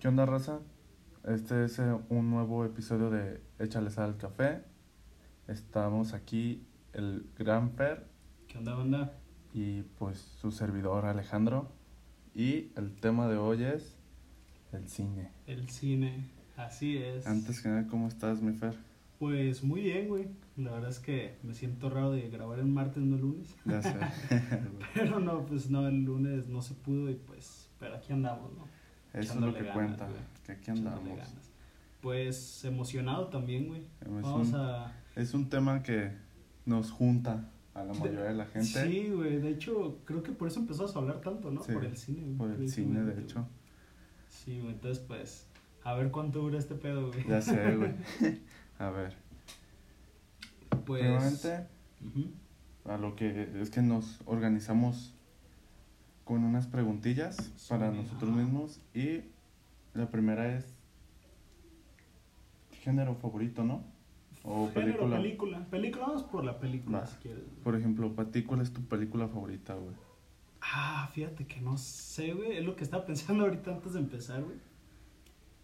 ¿Qué onda, raza? Este es eh, un nuevo episodio de Échale sal al café. Estamos aquí el gran Fer ¿Qué onda, banda? y pues su servidor Alejandro. Y el tema de hoy es el cine. El cine, así es. Antes que nada, ¿cómo estás, mi Fer? Pues muy bien, güey. La verdad es que me siento raro de grabar el martes, no el lunes. Ya sé. Pero no, pues no, el lunes no se pudo y pues, pero aquí andamos, ¿no? Eso es lo que ganas, cuenta, güey. que aquí andamos. Pues emocionado también, güey. Es Vamos un, a... es un tema que nos junta a la mayoría de la gente. Sí, güey. De hecho, creo que por eso empezamos a hablar tanto, ¿no? Sí, por el cine, güey. Por el cine, de hecho. Sí, güey. Entonces, pues, a ver cuánto dura este pedo, güey. Ya sé, güey. A ver. Pues... Primeramente, a lo que es que nos organizamos con unas preguntillas para nosotros mismos y la primera es género favorito, ¿no? O Género, película. película. Película, vamos por la película Va. si quieres. Por ejemplo, para ti, ¿cuál es tu película favorita, güey? Ah, fíjate que no sé, güey. Es lo que estaba pensando ahorita antes de empezar, güey.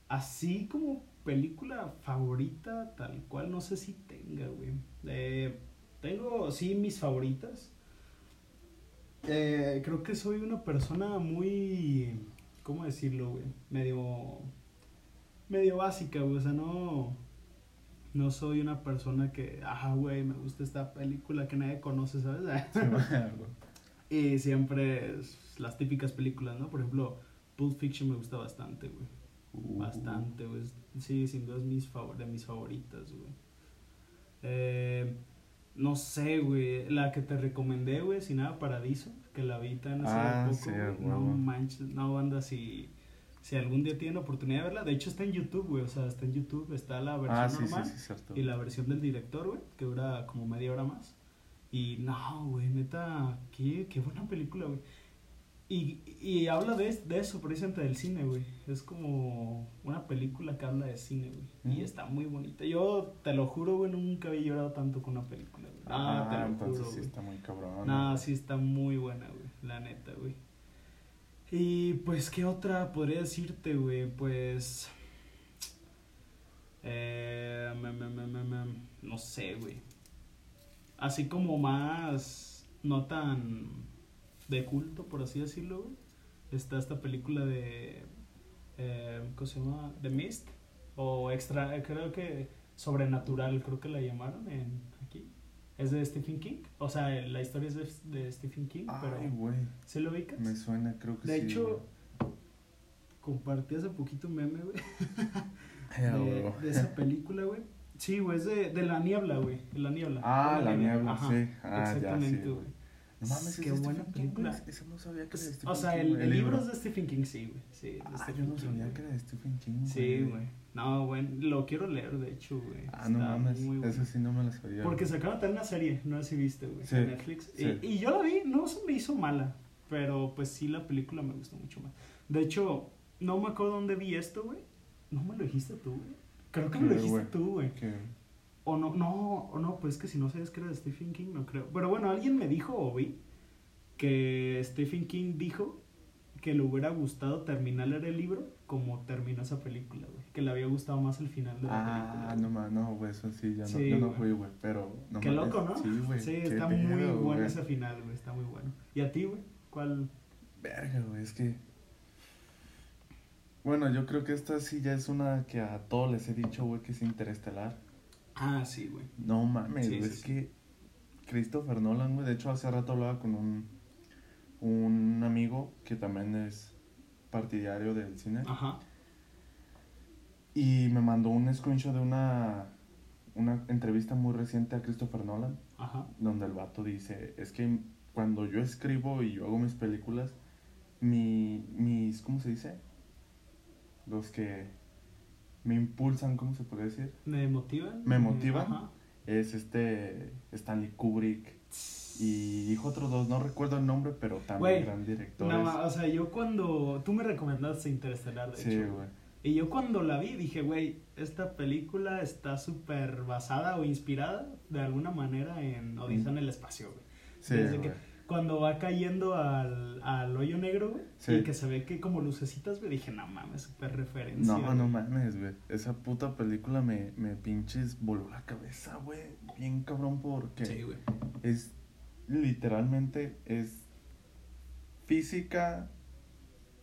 Así como película favorita, tal cual, no sé si tenga, güey. Eh, tengo, sí, mis favoritas. Eh, creo que soy una persona muy, ¿cómo decirlo, güey? Medio, medio básica, güey. O sea, no, no soy una persona que, ah, güey, me gusta esta película que nadie conoce, ¿sabes? Y siempre es las típicas películas, ¿no? Por ejemplo, Pulp Fiction me gusta bastante, güey. Uh, Bastante, güey. Sí, sin duda es mis favor de mis favoritas, güey. Eh, no sé, güey. La que te recomendé, güey, Sin Nada Paradiso, que la vi tan hace Ah, poco. sí, no manches, no, banda, si, si algún día tienen oportunidad de verla. De hecho, está en YouTube, güey. O sea, está en YouTube. Está la versión Ah, sí, sí, normal sí, y la versión del director, güey, que dura como media hora más. Y no, güey, neta, qué, qué buena película, güey. Y, y habla de, de eso, precisamente del cine, güey. Es como una película que habla de cine, güey. Y Mm. está muy bonita. Yo te lo juro, güey, nunca había llorado tanto con una película, güey. Ah, te lo entonces juro, sí güey. está muy cabrón. No, güey. sí está muy buena, güey. La neta, güey. Y pues, ¿qué otra podría decirte, güey? Pues. Eh, me- me- me- me- me- no sé, güey. Así como más. No tan. De culto, por así decirlo, güey. Está esta película de. Eh, ¿Cómo se llama? The Mist. O extra. Creo que. Sobrenatural, creo que la llamaron en aquí. Es de Stephen King. O sea, la historia es de, de Stephen King, Ay, pero güey. ¿se lo ubicas? Me suena, creo que De sí. hecho, compartí hace poquito un meme, güey, de, Eh, de esa película, güey. Sí, güey, es de, de La Niebla, güey, de La Niebla. Ah, De la niebla, Ajá, sí. Ah, sí, Exactamente, güey. No mames, Qué buena King, película. güey. Eso no sabía que era de Stephen O sea, King, el, libro es de Stephen King, sí, güey. Sí, de Ah, Stephen yo no King, sabía que era de Stephen King, Sí, güey. No, güey, lo quiero leer, de hecho, güey. Ah, no Está mames, muy eso sí no me lo sabía. Porque güey. sacaron también una serie, no sé si viste, güey, Sí, en Netflix. sí. Y, y yo la vi, no se me hizo mala, pero pues sí la película me gustó mucho más. De hecho, no me acuerdo dónde vi esto, güey. No me lo dijiste tú, güey. Creo que me lo ¿Qué, dijiste güey? tú, güey. O no, no, o no, pues es que si no sabes que era de Stephen King, no creo. Pero bueno, alguien me dijo o vi que Stephen King dijo que le hubiera gustado terminar el libro como terminó esa película, güey. Que le había gustado más el final de la película. Ah, no mames, no, güey, eso sí, ya no, Sí, yo no fui, güey, pero... No Qué loco, ¿no? Sí, güey. Sí, qué está muy bueno güey. ese final, güey. Está muy bueno. ¿Y a ti, güey? ¿Cuál? Verga, güey, es que... Bueno, yo creo que esta sí ya es una que a todos les he dicho, güey, que es interestelar. Ah, sí, güey. No mames, Sí, es sí. que Christopher Nolan, güey, de hecho hace rato hablaba con un, un amigo que también es partidario del cine Ajá. y me mandó un screenshot de una, una entrevista muy reciente a Christopher Nolan Ajá. donde el vato dice, es que cuando yo escribo y yo hago mis películas, mi, mis, ¿cómo se dice? Los que me impulsan, ¿cómo se puede decir? ¿Me motivan? ¿Me motivan? Ajá. Es este Stanley Kubrick y dijo otros dos, no recuerdo el nombre, pero también gran director. No, o sea, yo cuando... Tú me recomendaste Interestelar, de sí, hecho. güey. Y yo cuando la vi dije, güey, esta película está súper basada o inspirada de alguna manera en Odisea en el espacio, güey. Sí, Desde güey. que- cuando va cayendo al, al hoyo negro, güey. Sí. Y que se ve que como lucecitas, güey. Dije, no mames, súper referencia. No, güey". no mames, güey. Esa puta película me, me pinches voló la cabeza, güey. Bien cabrón porque Sí, güey. es literalmente es física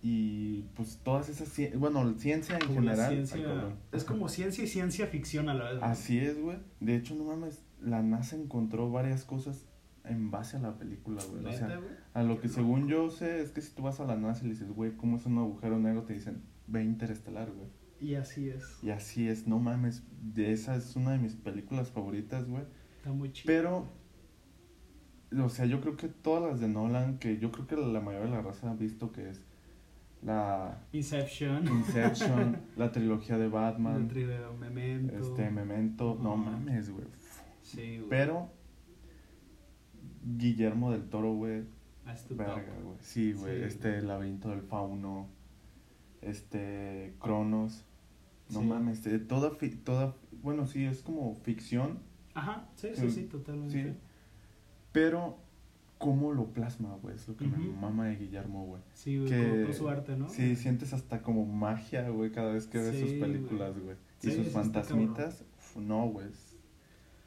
y pues todas esas bueno, ciencia en Como general. ciencia- Ay, cabrón. es como ciencia y ciencia ficción a la vez. güey. Así es, güey. De hecho, no mames, la NASA encontró varias cosas en base a la película, güey. O sea, a lo que según yo sé es que si tú vas a la NASA y le dices, güey, ¿cómo es un agujero negro? Te dicen, ve interestelar, güey. Y así es. Y así es, no mames, de esa es una de mis películas favoritas, güey. Está muy chido. Pero, o sea, yo creo que todas las de Nolan, que yo creo que la mayoría de la raza ha visto que es la Inception. Inception, la trilogía de Batman, Memento. este, Memento, no mames, güey. Sí, güey. Pero, Guillermo del Toro, güey, Ah, verga, güey. Sí, güey, Sí, este, El laberinto del fauno, este, Cronos. No Sí. mames, eh, toda, fi- toda, bueno, sí, es como ficción, Ajá, sí, sí, Sí. sí, totalmente. Sí. Pero, ¿cómo lo plasma, güey? Es lo que me mama de Guillermo, güey. Sí, güey, Que- con, con su arte, ¿no? Sí, sientes hasta como magia, güey, cada vez que ves sus películas, güey. Y sus fantasmitas, uf, no, güey.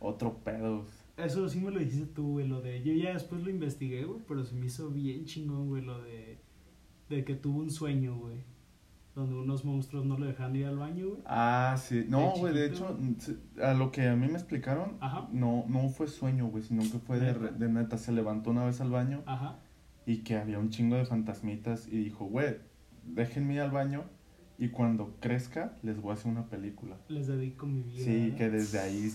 Otro pedo. Eso sí me lo dijiste tú, güey, lo de... Yo ya después lo investigué, güey, pero se me hizo bien chingón, güey, lo de... De que tuvo un sueño, güey. Donde unos monstruos no lo dejan ir al baño, güey. Ah, sí. No, güey, de hecho, a lo que a mí me explicaron, Ajá. no, no fue sueño, güey, sino que fue de, de neta. Se levantó una vez al baño Ajá. y que había un chingo de fantasmitas y dijo, güey, déjenme ir al baño y cuando crezca les voy a hacer una película. Les dedico mi vida. Sí, que desde ahí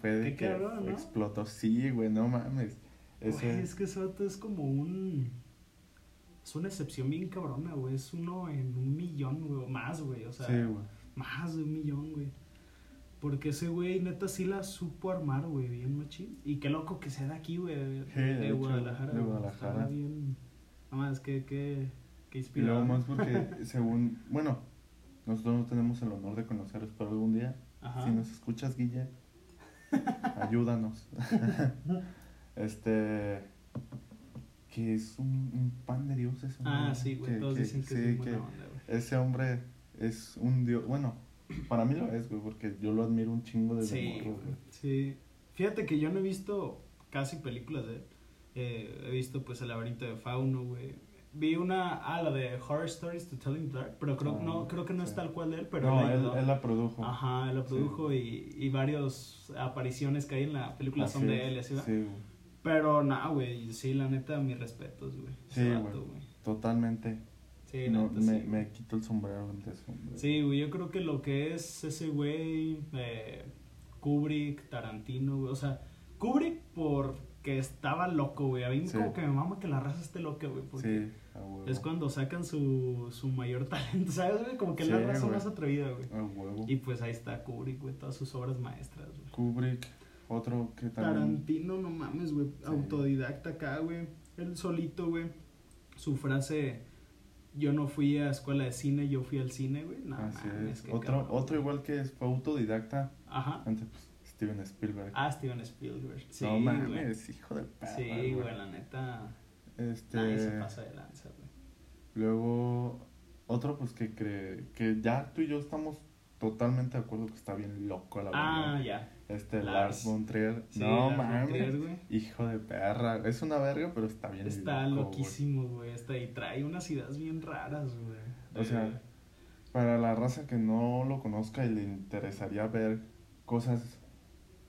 fue de Qué que cabrón, ¿no? explotó. Sí, güey, no mames. Ese, Güey, es que vato es como un... Es una excepción bien cabrona, güey. Es uno en un millón, güey. Más, güey. O sea, sí, güey. más de un millón, güey. Porque ese güey, neta, sí la supo armar, güey, bien machín. Y qué loco que sea de aquí, güey. De, Sí, de hecho, Guadalajara. de. Guadalajara. Está bien... Nada más, que, que, que Y luego más porque, según, bueno, nosotros no tenemos el honor de conocerlos, pero algún día, Ajá. si nos escuchas, Guille, ayúdanos. este, que es un, un pan de Dios ese Ah, hombre, sí, güey. que- Todos que- dicen que sí, es bien que buena onda, güey. ese hombre es un dios, bueno, para mí lo es, güey, porque yo lo admiro un chingo desde Sí, morro, güey. Sí. Fíjate que yo no he visto casi películas de él. Eh, he visto pues El laberinto de Fauno, güey. Vi una, ah, la de Horror Stories to Tell in the Dark, pero creo, Ah, no, creo que no es sí. tal cual de él, pero no, él él, ayudó. él la produjo. Ajá, él la produjo y, y varias apariciones que hay en la película son de es, él, así. Sí, güey, Pero nada, güey, sí, la neta, mis respetos, güey. Sí, güey. totalmente. Sí, No, neta, me, sí. me quito el sombrero ante hombre. Sí, güey, yo creo que lo que es ese güey, eh, Kubrick, Tarantino, güey, o sea, Kubrick porque estaba loco, güey, a mí Sí. como que me mama que la raza esté loca, güey, porque Sí. Es cuando sacan su, su mayor talento, ¿sabes, güey? Como que es la güey. más atrevida, güey. A huevo. Y pues ahí está Kubrick, güey, todas sus obras maestras, güey. Kubrick, otro que también. Tarantino, no mames, güey, autodidacta acá, güey, él solito, güey, su frase... Yo no fui a escuela de cine, yo fui al cine, güey. No, Así mames, es. qué Otro, cabrón, otro igual que fue autodidacta. Ajá. Antes, pues, Steven Spielberg. Ah, Steven Spielberg. Sí, no güey. mames, hijo de perra. Sí, güey, la neta. Este. Nadie se pasa de lanza, güey. Luego, otro, pues que cree. Que ya tú y yo estamos totalmente de acuerdo que está bien loco la Ah, verdad. ya. Este, Lars. Lars von Trier. Sí, no mames. Hijo de perra. Es una verga, pero está bien Está loco, loquísimo, güey. Está y trae unas ideas bien raras, güey. O sea, Para la raza que no lo conozca y le interesaría ver cosas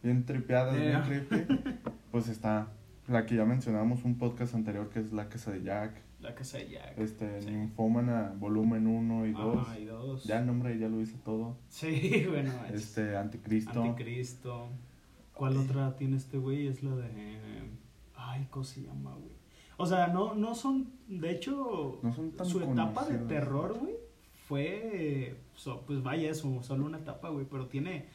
bien tripeadas, Eh. bien creepy, pues está la que ya mencionamos un podcast anterior que es La Casa de Jack, la casa de Jack. este Sí. Ninfómana volumen 1 y 2. Ajá, y dos. Ya el nombre ya lo dice todo. Sí, bueno. es Este Anticristo. Anticristo. ¿Cuál Ay. otra tiene este güey? Es la de. Ay, ¿cómo se llama, güey? O sea, no, no son. De hecho, No son tan su etapa de terror, güey, fue. so- pues vaya, eso, solo una etapa, güey. Pero tiene.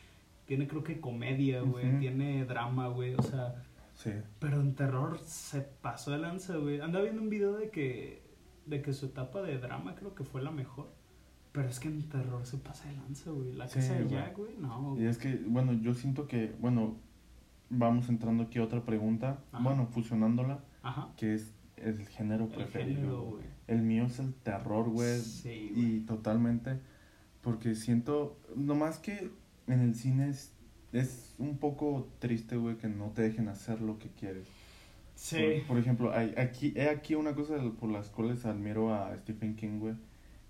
Tiene, creo que comedia, güey. Tiene drama, güey. O sea. Sí. Pero en terror se pasó de lanza, güey. Anda viendo un video de que. De que su etapa de drama creo que fue la mejor. Pero es que en terror se pasa de lanza, güey. La Sí, casa de. Jack, güey. No, Y es que, bueno, yo siento que, bueno, vamos entrando aquí a otra pregunta. Ajá. Bueno, fusionándola. Ajá. que es el género El preferido. género. El mío es el terror, güey. Sí, güey. y totalmente. Porque siento, nomás que en el cine es, es un poco triste, güey, que no te dejen hacer lo que quieres. Sí. Por, por ejemplo, hay, aquí, he aquí una cosa por las cuales admiro a Stephen King, güey.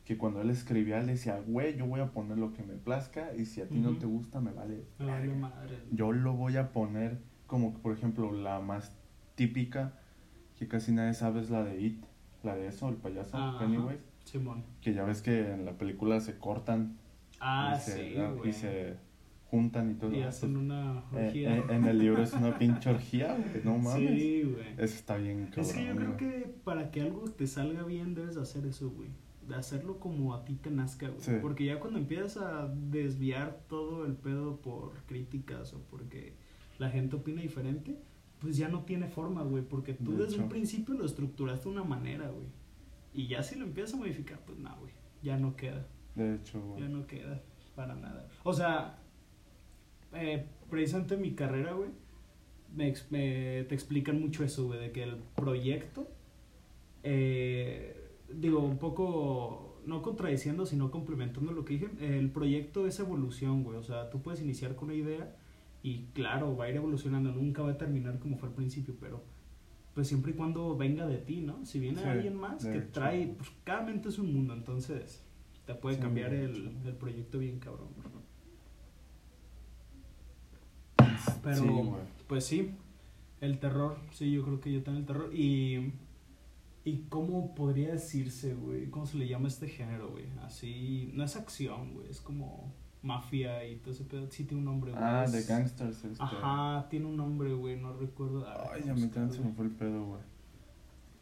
Que cuando él escribía, él decía, güey, yo voy a poner lo que me plazca y si a ti no te gusta, me vale. Me vale verga". madre. Yo lo voy a poner como, por ejemplo, la más típica, que casi nadie sabe, es la de It. La de eso, el payaso, Ajá. Pennywise. Simón. Que ya ves que en la película se cortan Ah, y, se, sí, ah, güey. y se juntan y todo. Y hacen una eh, orgía. eh, en el libro es una pinche orgía, güey. No mames. Sí, güey. Eso está bien cabrón. Es que yo creo que para que algo te salga bien debes de hacer eso, güey. De hacerlo como a ti te nazca, güey. Sí. Porque ya cuando empiezas a desviar todo el pedo por críticas o porque la gente opina diferente, pues ya no tiene forma, güey. Porque tú De desde un principio lo estructuraste de una manera, güey. Y ya si lo empiezas a modificar, pues no, güey. Ya no queda. De hecho, güey. Ya no queda para nada. O sea, eh, precisamente en mi carrera, güey, me, te explican mucho eso, güey, de que el proyecto, eh, digo, un poco, no contradiciendo, sino complementando lo que dije, el proyecto es evolución, güey, o sea, tú puedes iniciar con una idea y claro, va a ir evolucionando, nunca va a terminar como fue al principio, pero pues siempre y cuando venga de ti, ¿no? Si viene Sí, alguien más que hecho. trae, pues cada mente es un mundo, entonces te puede Sí, cambiar el, el proyecto bien cabrón. güey. Pero, Sí, pues sí, el terror, sí, yo creo que yo también el terror. Y, y cómo podría decirse, güey, cómo se le llama este género, güey. Así, no es acción, güey, es como mafia y todo ese pedo. Sí tiene un nombre, güey. Ah, de Gangsters. Este. Ajá, tiene un nombre, güey, no recuerdo. Ver, Ay, vamos a mí buscar, también se me fue el pedo, güey.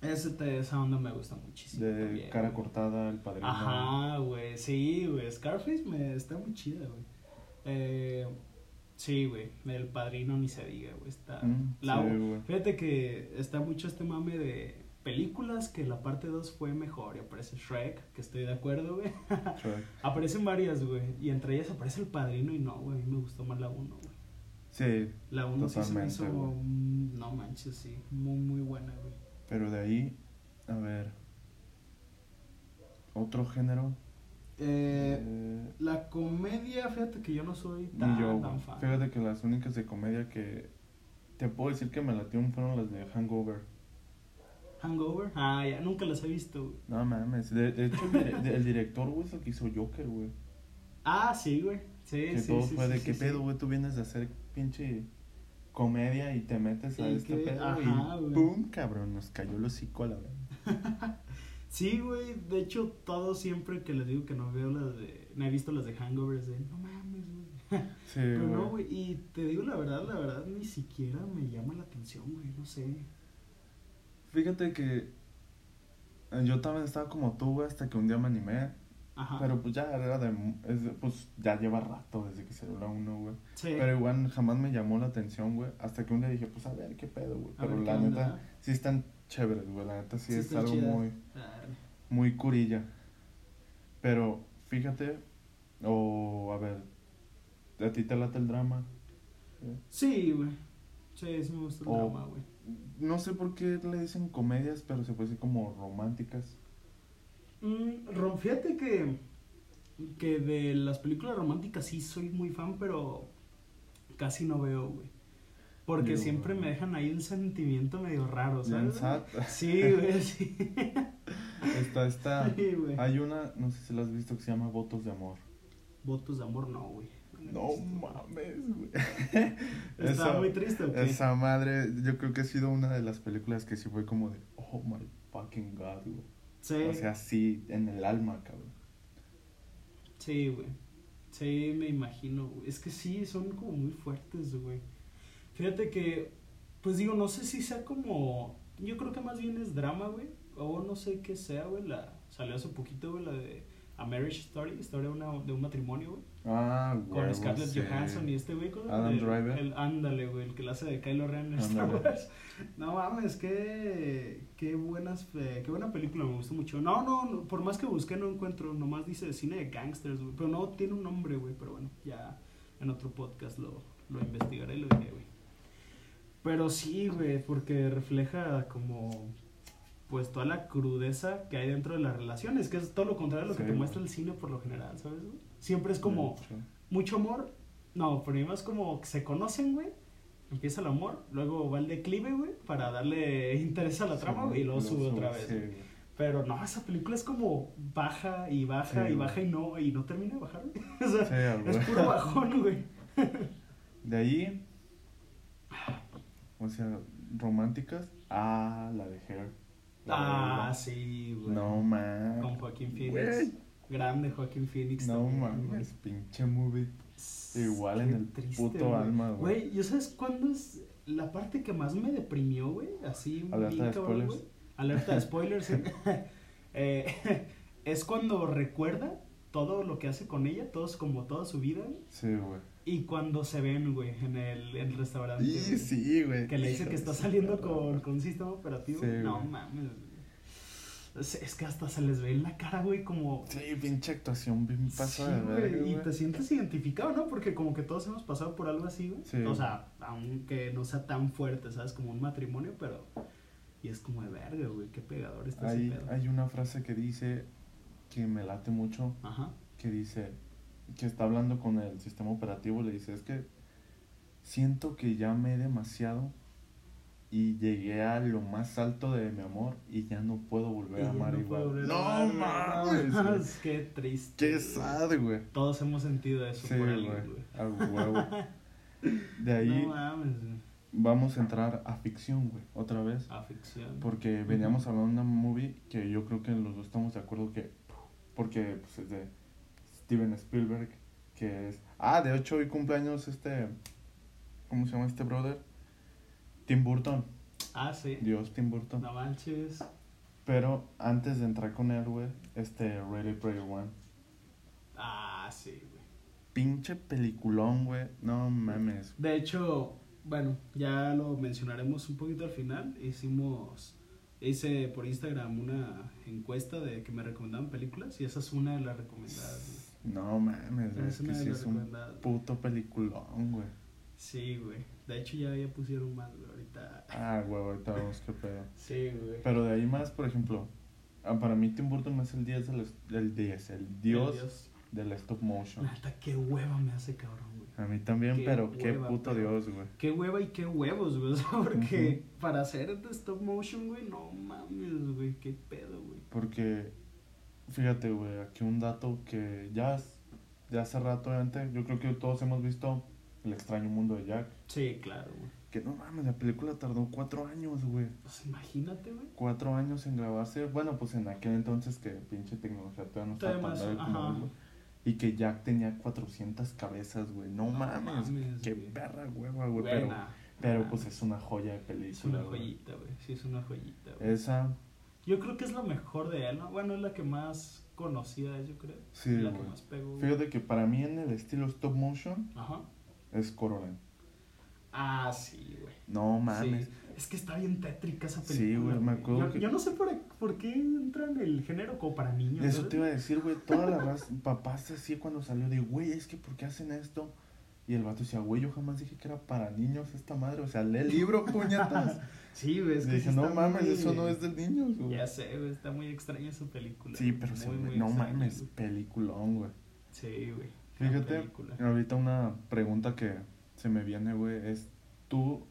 Ese esa onda me gusta muchísimo. De también, cara güey. cortada, el padrino. Ajá, güey, sí, güey. Scarface me está muy chida, güey. Eh, sí, güey. El padrino ni se diga, güey. Está. Mm, la- sí. Fíjate que está mucho este mame de películas que la parte 2 fue mejor. Y aparece Shrek, que estoy de acuerdo, güey. Shrek. Aparecen varias, güey. Y entre ellas aparece el padrino y no, güey. A mí me gustó más la 1, güey. Sí, La 1 sí se me hizo. Mm, No manches, sí. Muy, muy buena, güey. pero de ahí, a ver. Otro género. Eh, eh, la comedia, fíjate que yo no soy tan, yo, tan fan. Fíjate que las únicas de comedia que te puedo decir que me latieron fueron las de Hangover. Hangover. Ah, ya, nunca las he visto, güey. No mames. De, de hecho, el, director, güey, es el que hizo Joker, güey. Ah, sí, güey. Sí, Que sí, todo sí, fue sí, de qué pedo, güey. Tú vienes de hacer pinche comedia y te metes a este que- pedo ajá, y güey. ¡pum! Cabrón, nos cayó el hocico a la vez. Sí, güey. De hecho, todo siempre que les digo que no veo las de. No he visto las de Hangover es de. No mames, güey. Sí, Pero no, güey. Y te digo la verdad, la verdad, ni siquiera me llama la atención, güey. No sé. Fíjate que eh, yo también estaba como tú, güey, hasta que un día me animé. Ajá. Pero pues ya era de, es de- pues ya lleva rato desde que salió la 1, güey. sí. Pero igual jamás me llamó la atención, güey. Hasta que un día dije, pues a ver qué pedo, güey. Pero ver la neta, sí están chéveres, güey. La neta sí, Sí es algo chidas. muy, muy curilla. Pero fíjate, o a ver, ¿a ti te late el drama? Sí, güey. Sí, sí me gusta el O- drama, güey. No sé por qué le dicen comedias, pero se puede decir como románticas. Mm, fíjate que, que de las películas románticas sí soy muy fan, pero casi no veo, güey. Porque Yo- siempre me dejan ahí un sentimiento medio raro, ¿sabes? Sí, güey, sí. Está, está. Sí, güey. Hay una, no sé si la has visto, que se llama Votos de Amor. Votos de amor, no, güey. No mames, güey. Está Esa- muy triste, ¿o qué? Esa madre, yo creo que ha sido una de las películas que sí fue como de, oh my fucking god, güey. Sí, O sea, sí, en el alma, cabrón. sí, güey. Sí, me imagino, güey. Es que sí, son como muy fuertes, güey. Fíjate que, pues digo, no sé si sea como. Yo creo que más bien es drama, güey. O no sé qué sea, güey. La, salió hace poquito, güey, la de A Marriage Story, historia de, una, de un matrimonio, güey. Ah, güey. Con Scarlett Johansson y este güey. ¿cómo se llama? Adam El- Driver. El, ándale, güey, el que la hace de Kylo Ren en Star. Wars. No mames, qué, qué buenas, eh, qué buena película, me gustó mucho. No, no, no, por más que busqué no encuentro, nomás dice cine de gangsters, güey. Pero no tiene un nombre, güey, pero bueno, ya en otro podcast lo, lo investigaré y lo diré, güey. Pero sí, güey, porque refleja como pues toda la crudeza que hay dentro de las relaciones, que es todo lo contrario a lo que te muestra el cine por lo general, ¿sabes? güey? Siempre es como Sí. mucho amor, no, primero es como que se conocen, güey, empieza el amor, luego va el declive, güey, para darle interés a la trama, Sí, güey, y luego sube otra vez. güey. Pero no, esa película es como baja y baja Sí, y güey. baja y no, y no termina de bajar, güey. O sea, Sí, es puro bajón, güey. De ahí, o sea, románticas, ah, la de Hair. La Ah, sí, güey. No mames. Con Joaquín Phoenix. Grande Joaquín Phoenix. No también, mames, pinche movie. Igual Qué en el triste, puto alma, güey. Güey, ¿yo sabes cuándo es la parte que más me deprimió, güey? Así, Alerta de cabrón, spoilers. Alerta de spoilers. Eh, es cuando recuerda todo lo que hace con ella, todos como toda su vida. Sí, güey. Y cuando se ven, güey, en el, en el restaurante. Güey, sí, güey. Que le dice que está saliendo con, con un sistema operativo. Sí, no güey. mames. güey. Es, es que hasta se les ve en la cara, güey, como. Sí, pinche actuación bien Sí, pasada de güey, y te sientes identificado, ¿no? Porque como que todos hemos pasado por algo así, güey. Sí. O sea, aunque no sea tan fuerte, ¿sabes? Como un matrimonio, pero... Y es como de verga, güey, qué pegador está Hay, ese pedo. hay una frase que dice que me late mucho, Ajá. que dice que está hablando con el sistema operativo, le dice, es que siento que ya amé demasiado y llegué a lo más alto de mi amor y ya no puedo volver a amar no igual. no mames. Qué triste. Qué sad, güey. Todos hemos sentido eso Sí, por alguien, güey. A huevo. De ahí No mames, güey. vamos a entrar a ficción, güey, otra vez. A ficción. Porque veníamos hablando de una movie que yo creo que los dos estamos de acuerdo que. Porque pues, es de Steven Spielberg. Que es. Ah, de hecho, hoy cumpleaños este. ¿Cómo se llama este brother? Tim Burton. Ah, sí. Dios, Tim Burton. No manches. Pero antes de entrar con él, güey, este Ready Player One. Ah, sí, güey. Pinche peliculón, güey. No mames. De hecho, bueno, ya lo mencionaremos un poquito al final. Hicimos, hice por Instagram una encuesta de que me recomendaban películas y esa es una de las recomendadas. No mames. Es Es que sí es un puto peliculón, güey. Sí, güey. De hecho ya, ya pusieron más, güey, ahorita. Ah, güey, ahorita vemos qué pedo. Sí, güey. Pero de ahí más, por ejemplo, ah, para mí Tim Burton es el 10 del, del 10, el dios, Dios. del stop motion. Neta, qué hueva me hace cabrón, güey. A mí también, Qué pero qué puto pero- dios, güey. Qué hueva y qué huevos, güey. Porque para hacer de stop motion, güey, no mames, güey. Qué pedo, güey. Porque, fíjate, güey, aquí un dato que ya, hace rato, obviamente, yo creo que todos hemos visto El extraño mundo de Jack. Sí, claro, güey. Que no mames, la película tardó cuatro años, güey. Pues imagínate, güey. Cuatro años en grabarse. Bueno, pues en aquel entonces que pinche tecnología todavía no estaba tan grave como güey. Y que Jack tenía 400 cabezas, güey. No, No mames. mames, Qué güey. perra hueva, güey. Pero, pero pues es una joya de película. Es una joyita, güey. Sí, es una joyita, güey. Esa, Yo creo que es la mejor de él, ¿no? Bueno, es la que más conocida es, yo creo. sí, la que más pegó. Fíjate que para mí en el estilo stop motion Ajá. es Coraline. Ah, sí, güey. No mames. Sí. Es que está bien tétrica esa Sí, película. güey, me acuerdo Yo, que- yo no sé por, por qué entra en el género como para niños. Eso ¿sabes? te iba a decir, güey. Toda la raza, papás así cuando salió de, güey, es que ¿por qué hacen esto? Y el vato decía, güey, yo jamás dije que era para niños esta madre. O sea, lee el libro, puñetas. Sí, güey. Es que dije, no mames, muy- eso no es de niños, güey. Ya sé, güey. Está muy extraña esa película. Sí, pero muy, muy no extraña, mames, güey. peliculón, güey. Sí, güey. Fíjate, película. ahorita una pregunta que se me viene, güey, es tú,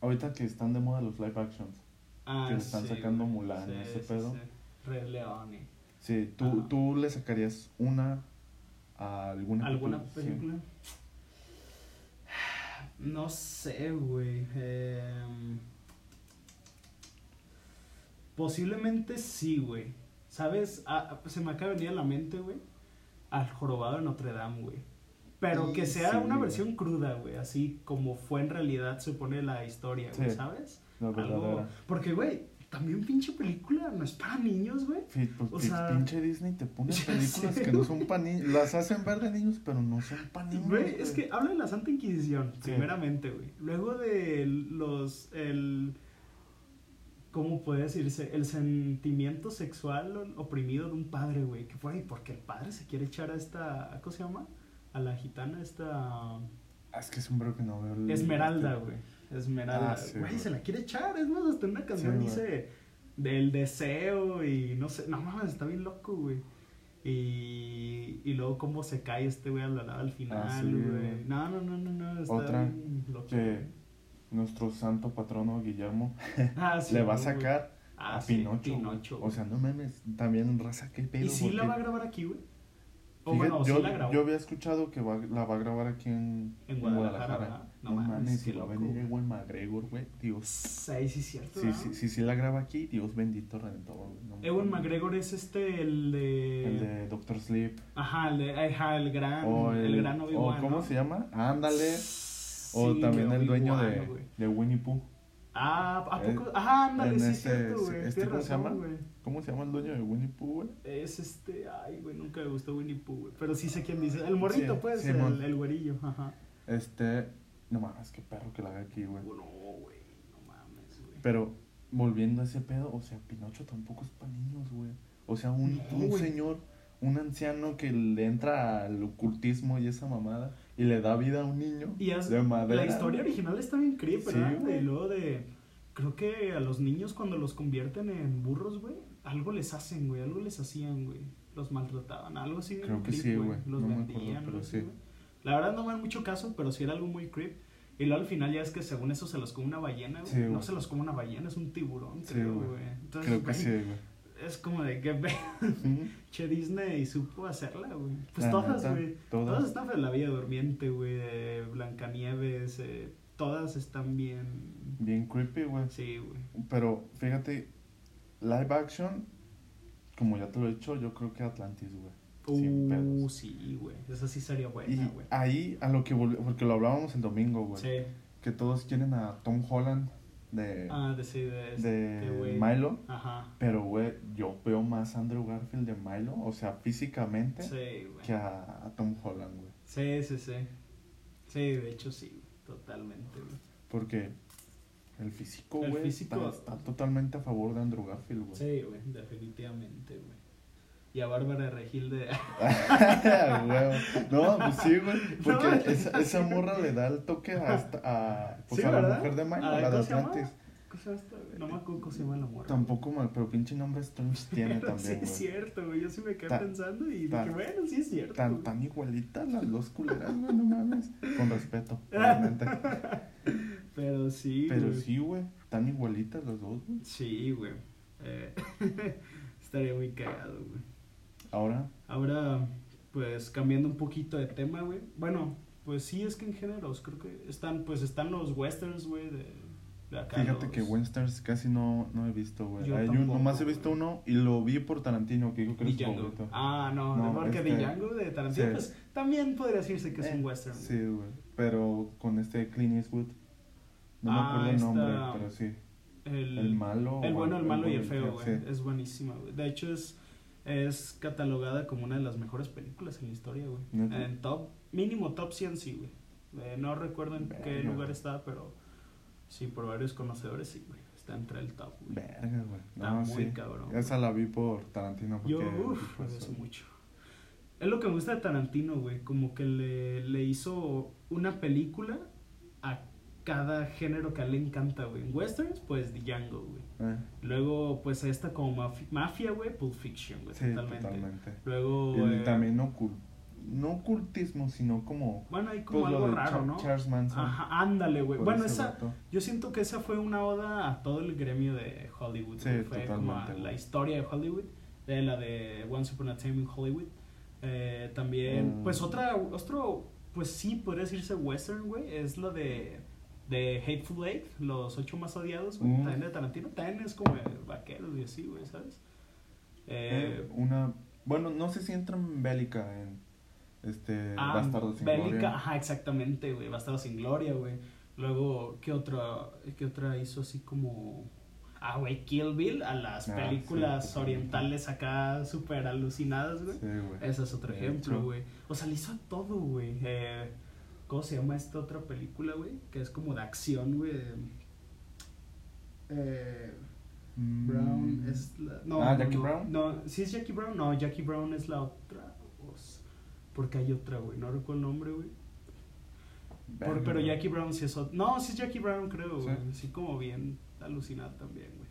ahorita que están de moda los live actions, Ah, que le están sí, sacando güey. Mulan, Sí, ese sí, pedo. sí. Rey León y... sí, tú, tú le sacarías una a alguna ¿Alguna película? No sé, güey. Em, posiblemente sí, güey. ¿Sabes? Ah, se me acaba de venir a la mente, güey. Al jorobado de Notre Dame, güey. Pero que sea sí, una güey. versión cruda, güey. Así como fue en realidad, supone la historia, güey. ¿sabes? La Algo-. Porque, güey, también pinche película no es para niños, güey. Sí, pues O sea- pinche Disney te pone películas sé, que no son para niños, las hacen ver de niños, pero no son para niños. Güey, es que habla de la Santa Inquisición, Sí. primeramente, güey. Luego de los. El, ¿Cómo puede decirse? El sentimiento sexual oprimido de un padre, güey. Que fue porque el padre se quiere echar a esta. ¿Cómo se llama? A la gitana, esta. Ah, es que es un bro que no veo. el- Esmeralda, güey. Esmeralda. Ah, sí, güey, se la quiere echar. Es más, hasta en una canción dice del deseo y no sé. No mames, está bien loco, güey. Y, y luego cómo se cae este güey al, al final, Ah, sí, güey. No, no, no, no, no. Está Otra bien loco. que nuestro santo patrono Guillermo Ah, sí, le va a sacar Ah, a sí, Pinocho. O sea, no mames, también raza, qué pedo. ¿Y si la va a grabar aquí, güey? O Fíjate, bueno, yo, sí la grabó. yo había escuchado que va- la va a grabar aquí en, En Guadalajara, ¿verdad? No, No mames, si va a venir. Ewan McGregor, güey. Dios. Ahí sí es cierto, Sí, sí, sí, sí la graba aquí, Dios bendito redentor. no Ewan. McGregor es este, el de... El de Doctor Sleep. Ajá, el, de, ajá, el gran, O el, el, gran Obi-Wan, ¿Cómo se llama? Ándale. O también el dueño de, de Winnie Pooh. Ah, ¿a poco? Ajá, ándale, sí es este- cierto, güey. este, ¿cómo se llama? ¿Cómo se llama el dueño de Winnie Pooh, güey? Es este, ay, güey, nunca me gustó Winnie Pooh, güey. Pero sí sé quién dice. El morrito, Sí, pues, el, el güerillo, ajá. Este. No mames, qué perro que la haga aquí, güey. No, güey, no mames, güey. Pero volviendo a ese pedo, o sea, Pinocho tampoco es para niños, güey. O sea, un, No, un señor, un anciano que le entra al ocultismo y esa mamada y le da vida a un niño Y es- de madera. La historia original está bien creepy, Sí, ¿verdad? güey. y luego de. Creo que a los niños cuando los convierten en burros, güey, algo les hacen, güey, algo les hacían, güey. Los maltrataban, algo así. bien Creo que creep, sí, güey. Los No acuerdo, vendían, pero sí. güey. La verdad no me dan mucho caso, pero sí era algo muy creep. Y luego al final ya es que según eso se los come una ballena, güey. Sí, no se los come una ballena, es un tiburón, creo, güey. Entonces, Creo que sí, güey. Es como de que ve, Ujú. che Disney supo hacerla, güey. Pues La todas, güey. todas. Todas están de la Bella Durmiente, güey, Blancanieves, eh, todas están bien. Bien creepy, güey. Sí, güey. Pero fíjate, live action, como ya te lo he dicho, yo creo que Atlantis, güey. Uh, sí, güey. Esa sí sería Y buena, güey. ahí a lo que porque lo hablábamos el domingo, güey. Sí. Que todos quieren a Tom Holland de, Ah, de sí, de este, de. Milo. Ajá. Pero, güey, yo veo más a Andrew Garfield de Milo, o sea, físicamente, Sí, que a, a Tom Holland, güey. Sí, sí, sí. Sí, de hecho sí. Totalmente, güey. Porque el físico, güey, físico- está, está totalmente a favor de Andrew Garfield, güey. Sí, güey, definitivamente, güey. Y a Bárbara Regil de... No, pues sí, güey. Porque No, esa, esa morra le da el toque a, esta- a, pues Sí, a la mujer de Milo, A la de. Atlantis. No me acuerdo cómo se llama la morra. Tampoco mal, pero pinche nombre Strange tiene Pero también, sí güey. es cierto, güey. Yo sí me quedé Ta- pensando y ta- dije, bueno, sí es cierto. Tan, güey. tan igualitas las dos culeras, güey, no mames. Con respeto, obviamente. Pero sí, Pero güey. sí, güey, tan igualitas las dos, güey. Sí, güey. Eh, estaría muy cagado, güey. Ahora, Ahora, pues cambiando un poquito de tema, güey. Bueno, pues sí, es que en géneros creo que están, pues están los westerns, güey, de, de acá. fíjate los- que Westerns casi no, no he visto, güey. Yo Hay un- tampoco, nomás he visto uno y lo vi por Tarantino, que dijo que era favorito. Ah, no, No, porque este- Django de Tarantino, sí. pues también podría decirse que es Eh, un western. Sí, güey. Pero con este Clint Eastwood. No me Ah, acuerdo el nombre, esta- pero sí. El, El malo. El bueno, el malo y el feo, güey. sí. Es buenísima, güey. De hecho, es, es catalogada como una de las mejores películas en la historia, güey. En top, mínimo top 100, sí, güey. Eh, no recuerdo en qué lugar está, pero sí, por varios conocedores, sí, güey. Está entre el top, güey. Verga, güey. Está No, muy sí. cabrón. Esa la vi por Tarantino. Porque Yo, uff, dijo me eso. gusta mucho. Es lo que me gusta de Tarantino, güey. Como que le, le hizo una película cada género que a él le encanta, güey. En westerns, pues Django, güey. Eh, Luego, pues esta como mafi- mafia, güey, Pulp Fiction, güey, sí, totalmente. totalmente. Luego, Y eh, también ocul no ocultismo, sino como. bueno, hay como Pues algo raro, ¿no? Charles Manson. Ajá, ándale, güey. Bueno, esa, yo siento que esa fue una oda a todo el gremio de Hollywood. Sí, güey. Fue como a la historia de Hollywood, de la de Once Upon a Time in Hollywood. Eh, también, Mm. pues otra, otro, pues sí, podría decirse western, güey, es lo de, de Hateful Eight, los ocho más odiados, güey, Mm. también de Tarantino. También es como vaqueros y así, güey, ¿sabes? Eh, Eh, una. Bueno, no sé si entra en bélica en. Este. Ah, Bastardo sin Bélica, Gloria. ajá, exactamente, güey. Bastardo sin gloria, güey. Luego, ¿qué otra, ¿qué otra hizo así como... Ah, güey, Kill Bill a las Ah, películas sí, orientales acá súper alucinadas, güey. Sí, güey. Ese es otro De ejemplo, hecho. güey. O sea, le hizo a todo, güey. Eh, ¿Cómo se llama esta otra película, güey? Que es como de acción, güey. Eh, Mm, Brown es la... No, Ah, Jackie no. Brown. No, ¿sí es Jackie Brown? No, Jackie Brown es la otra. Porque hay otra, güey. No recuerdo el nombre, güey. Por- pero. Jackie Brown sí es otro. No, sí es Jackie Brown, creo, güey. Sí, como bien alucinado también, güey.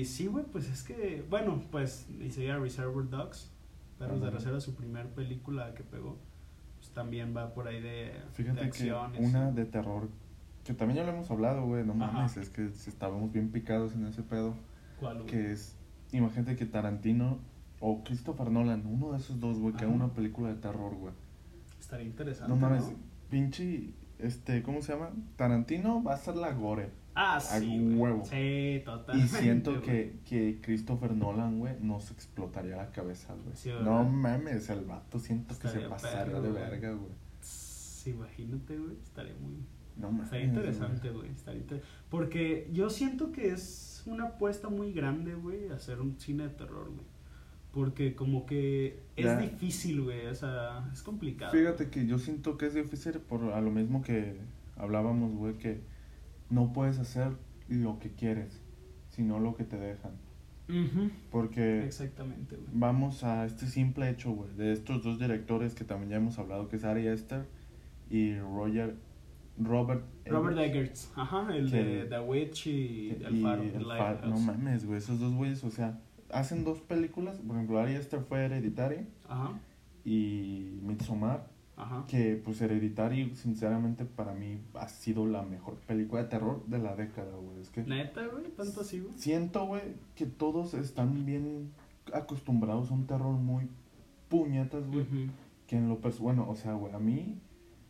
Y sí, güey, pues es que. Bueno, pues dice Reservoir Dogs. Perros de. Reserva, su primer película que pegó. También va por ahí de, Fíjate de acción. que y una de terror, que también ya lo hemos hablado, güey, no Ajá. mames, es que estábamos bien picados en ese pedo, ¿Cuál, güey? que es, imagínate que Tarantino o Christopher Nolan, uno de esos dos, güey, que haga una película de terror, güey. Estaría interesante. No mames, ¿no? pinche, este, ¿cómo se llama? Tarantino va a ser la gore. Ah, sí. huevo. Sí, Y totalmente. siento güey. que, que Christopher Nolan, güey, nos explotaría la cabeza, güey. No mames, el vato siento que se pasaría perro, de verga, güey. Sí, imagínate, güey. Estaría muy. No mames. Estaría interesante, güey. Estaría inter- Porque yo siento que es una apuesta muy grande, güey, hacer un cine de terror, güey. Porque como que es Ya. difícil, güey. O sea, es complicado. Fíjate que yo siento que es difícil por a lo mismo que hablábamos, güey, que no puedes hacer lo que quieres, sino lo que te dejan. Porque Exactamente, güey. vamos a este simple hecho, güey, de estos dos directores que también ya hemos hablado, que es Ari Aster y Roger, Robert Robert Eggers. Ajá, el Que- de The Witch y Que- El y Faro. el el Faro, no mames, güey, esos dos güeyes, o sea, hacen dos películas, por ejemplo, Ari Aster fue Hereditary Ajá, y Midsommar, ajá. que pues Hereditary, sinceramente, para mí ha sido la mejor película de terror de la década, güey, es que Neta, güey, tanto así, güey. siento, güey, que todos están bien acostumbrados a un terror muy puñetas, güey, que en lo personal, bueno, o sea, güey, a mí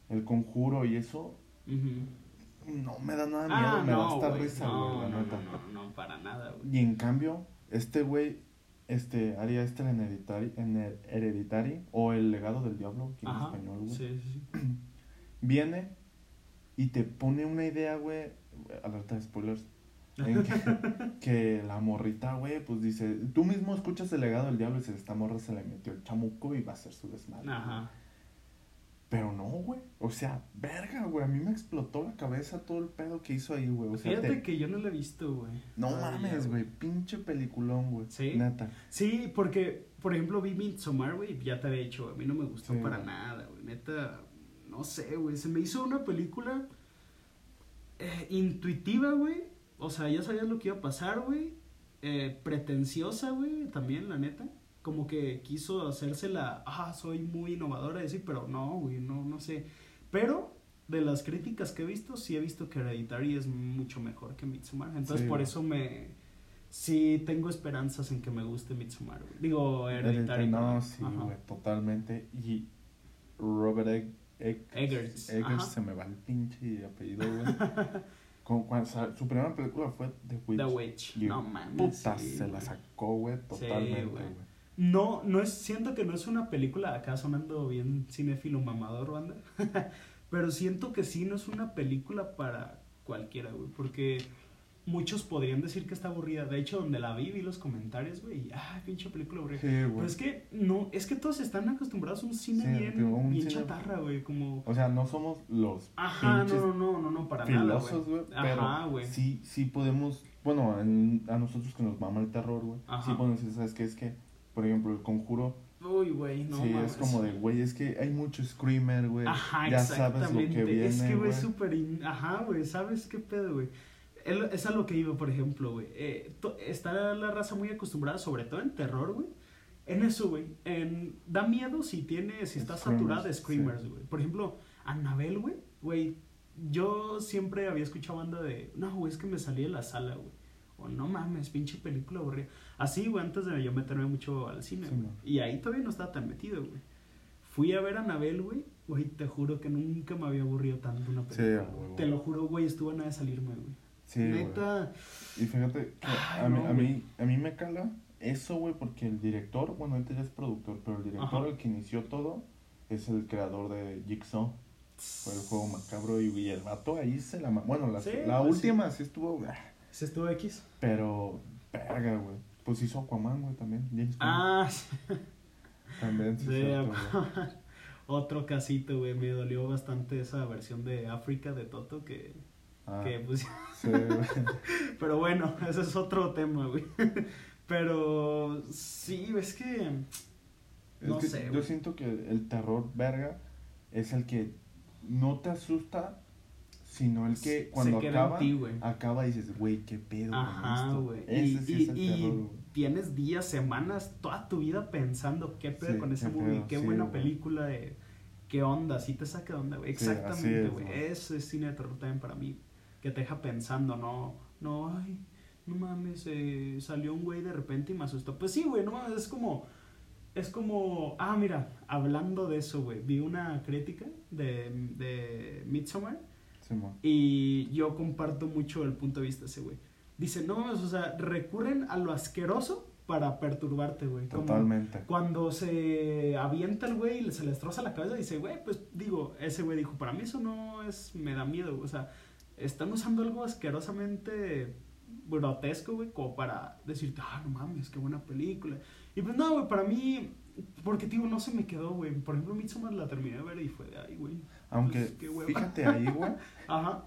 el conjuro y eso no me da nada de miedo, Ah, me da no, hasta güey. risa, no, güey, la no, neta. no, no, no, para nada, güey. Y en cambio, este güey, este, haría este en Hereditary, en Her- Hereditary, o El legado del diablo, aquí en Ajá, español, güey. sí, sí, sí. Viene y te pone una idea, güey, alerta de spoilers, en que, que la morrita, güey, pues dice, tú mismo escuchas el legado del diablo y dices, esta morra se le metió el chamuco y va a hacer su desmadre. Ajá. Pero no, güey, o sea, verga, güey, a mí me explotó la cabeza todo el pedo que hizo ahí, güey. O sea, Fíjate te- que yo no lo he visto, güey. No mames, güey, pinche peliculón, güey. ¿Sí? Neta. Sí, porque, por ejemplo, vi Midsommar, güey, ya te había dicho, a mí no me gustó Sí, para nada, güey. Neta, no sé, güey. Se me hizo una película eh, intuitiva, güey. O sea, ya sabías lo que iba a pasar, güey. Eh, pretenciosa, güey, también, la neta. Como que quiso hacerse la, ah, soy muy innovadora, y así, pero no, güey, no, no sé. Pero, de las críticas que he visto, sí he visto que Hereditary es mucho mejor que Midsommar. Entonces, Sí, por eso me... Sí, tengo esperanzas en que me guste Midsommar, güey. Digo, Hereditary. No, perdón. sí, Ajá. güey, totalmente. Y Robert Egg, Egg- Eggers, Eggers, se me va el pinche apellido, güey. Con- cuando su primera película fue The Witch. The Witch. Y No mames. Puta, sí, se la sacó, güey, totalmente, güey. güey. No, no es, siento que no es una película, acá sonando bien cinéfilo mamador, banda. Pero siento que sí no es una película para cualquiera, güey. Porque muchos podrían decir que está aburrida. De hecho, donde la vi, vi los comentarios, güey. Ah, pinche película aburrida. Sí, Pero es que, no, es que todos están acostumbrados a un cine Sí, bien, un bien cine- chatarra, güey. Como, O sea, no somos los ajá, no, no, no, no, para filosos, güey. Ajá, güey. sí, sí podemos, bueno, en- a nosotros que nos mama el terror, güey. Sí podemos decir, ¿sabes qué? Es que, por ejemplo, el conjuro Uy, güey, no sí, mames. es como de, güey, es que hay mucho screamer, güey. Ajá, ya sabes lo que exactamente. viene, es que, güey, súper... in- Ajá, güey, ¿sabes qué pedo, güey? Es a lo que iba, por ejemplo, güey. Eh, está la raza muy acostumbrada, sobre todo en terror, güey. En eso, güey. Da miedo si tiene, si está Screamers, saturada de screamers, güey. Por ejemplo, Annabelle, güey. Güey, yo siempre había escuchado banda de... No, güey, es que me salí de la sala, güey. O no mames, pinche película aburrida. Así, güey, antes de yo meterme mucho al cine, Sí, güey. Y ahí todavía no estaba tan metido, güey. Fui a ver a Anabel, güey. Güey, te juro que nunca me había aburrido tanto una Sí, película. a te lo juro, güey, estuvo a nada de salirme, güey. Sí, güey. Neta. Y fíjate que Ay, a, mí, no, a, güey. mí, a mí me cala eso, güey, porque el director, bueno, ahorita ya es productor, pero el director, Ajá. el que inició todo, es el creador de Jigsaw. Fue el juego macabro y, y el vato ahí se la... Bueno, la, Sí, la pues última sí estuvo... ah, ¿Se estuvo X? Pero, verga, güey. Pues hizo Aquaman, güey, también. James. Ah, sí. También, cierto, güey. Otro casito, güey. Me dolió bastante esa versión de África de Toto que, Ah, que pues, sí. Pero bueno, ese es otro tema, güey. Pero sí, es que. Es No que sé, Yo siento que el terror, verga, es el que no te asusta, sino el que cuando acaba, ti, acaba y dices, güey, qué pedo con Ajá, esto. güey. Ese Y, sí tienes días, semanas, toda tu vida pensando qué pedo Sí, con ese movie, qué sí, buena película de qué onda, sí te saca de onda, güey. Exactamente, güey. Eso es cine de terror también para mí, que te deja pensando, no, no, ay, no mames, eh, salió un güey de repente y me asustó. Pues sí, güey, no mames, es como, es como, ah, mira, hablando de eso, güey, vi una crítica de, de Midsommar Y yo comparto mucho el punto de vista ese güey. Dice, no, o sea, recurren a lo asqueroso para perturbarte, güey. Como Totalmente. Cuando se avienta el güey y se le destroza la cabeza, dice, güey, pues digo, ese güey dijo, para mí eso no es, me da miedo, güey. O sea, están usando algo asquerosamente grotesco, güey, como para decirte, ah, no mames, qué buena película. Y pues no, güey, para mí, porque, digo, no se me quedó, güey. Por ejemplo, Midsommar la terminé de ver y fue de, ay, güey. Aunque, pues, fíjate ahí, güey. Ajá.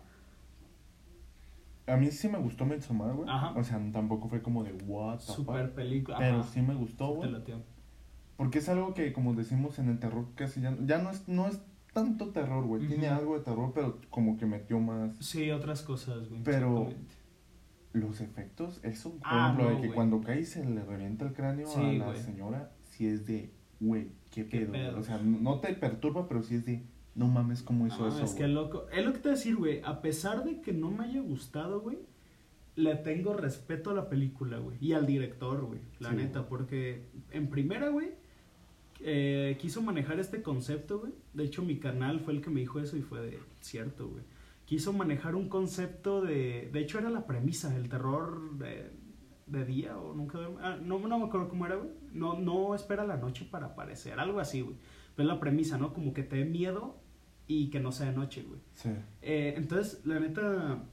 A mí sí me gustó Midsommar, güey. Ajá. O sea, tampoco fue como de what the Super fuck. película. Pero ajá. sí me gustó, güey. Porque es algo que, como decimos en el terror, casi ya, ya no, es, no es tanto terror, güey. Tiene algo de terror, pero como que metió más Sí, otras cosas, güey. Pero- los efectos. Eso, por Ah, ejemplo, de que cuando cae y se le revienta el cráneo a la señora, sí es de, güey, qué pedo. pedo. O sea, no te perturba, pero sí es de, no mames cómo hizo No, eso. es que loco. Es lo que te voy a decir, güey. A pesar de que no me haya gustado, güey, le tengo respeto a la película, güey. Y al director, güey. La Sí, neta. Porque en primera, güey, eh, quiso manejar este concepto, güey. De hecho, mi canal fue el que me dijo eso y fue de cierto, güey. Quiso manejar un concepto de. De hecho, era la premisa, el terror de, de día o nunca duerme. ah, no, no me acuerdo cómo era, güey. No, no espera la noche para aparecer, algo así, güey. Pero es la premisa, ¿no? Como que te dé miedo y que no sea de noche, güey. Sí, Eh, entonces, la neta,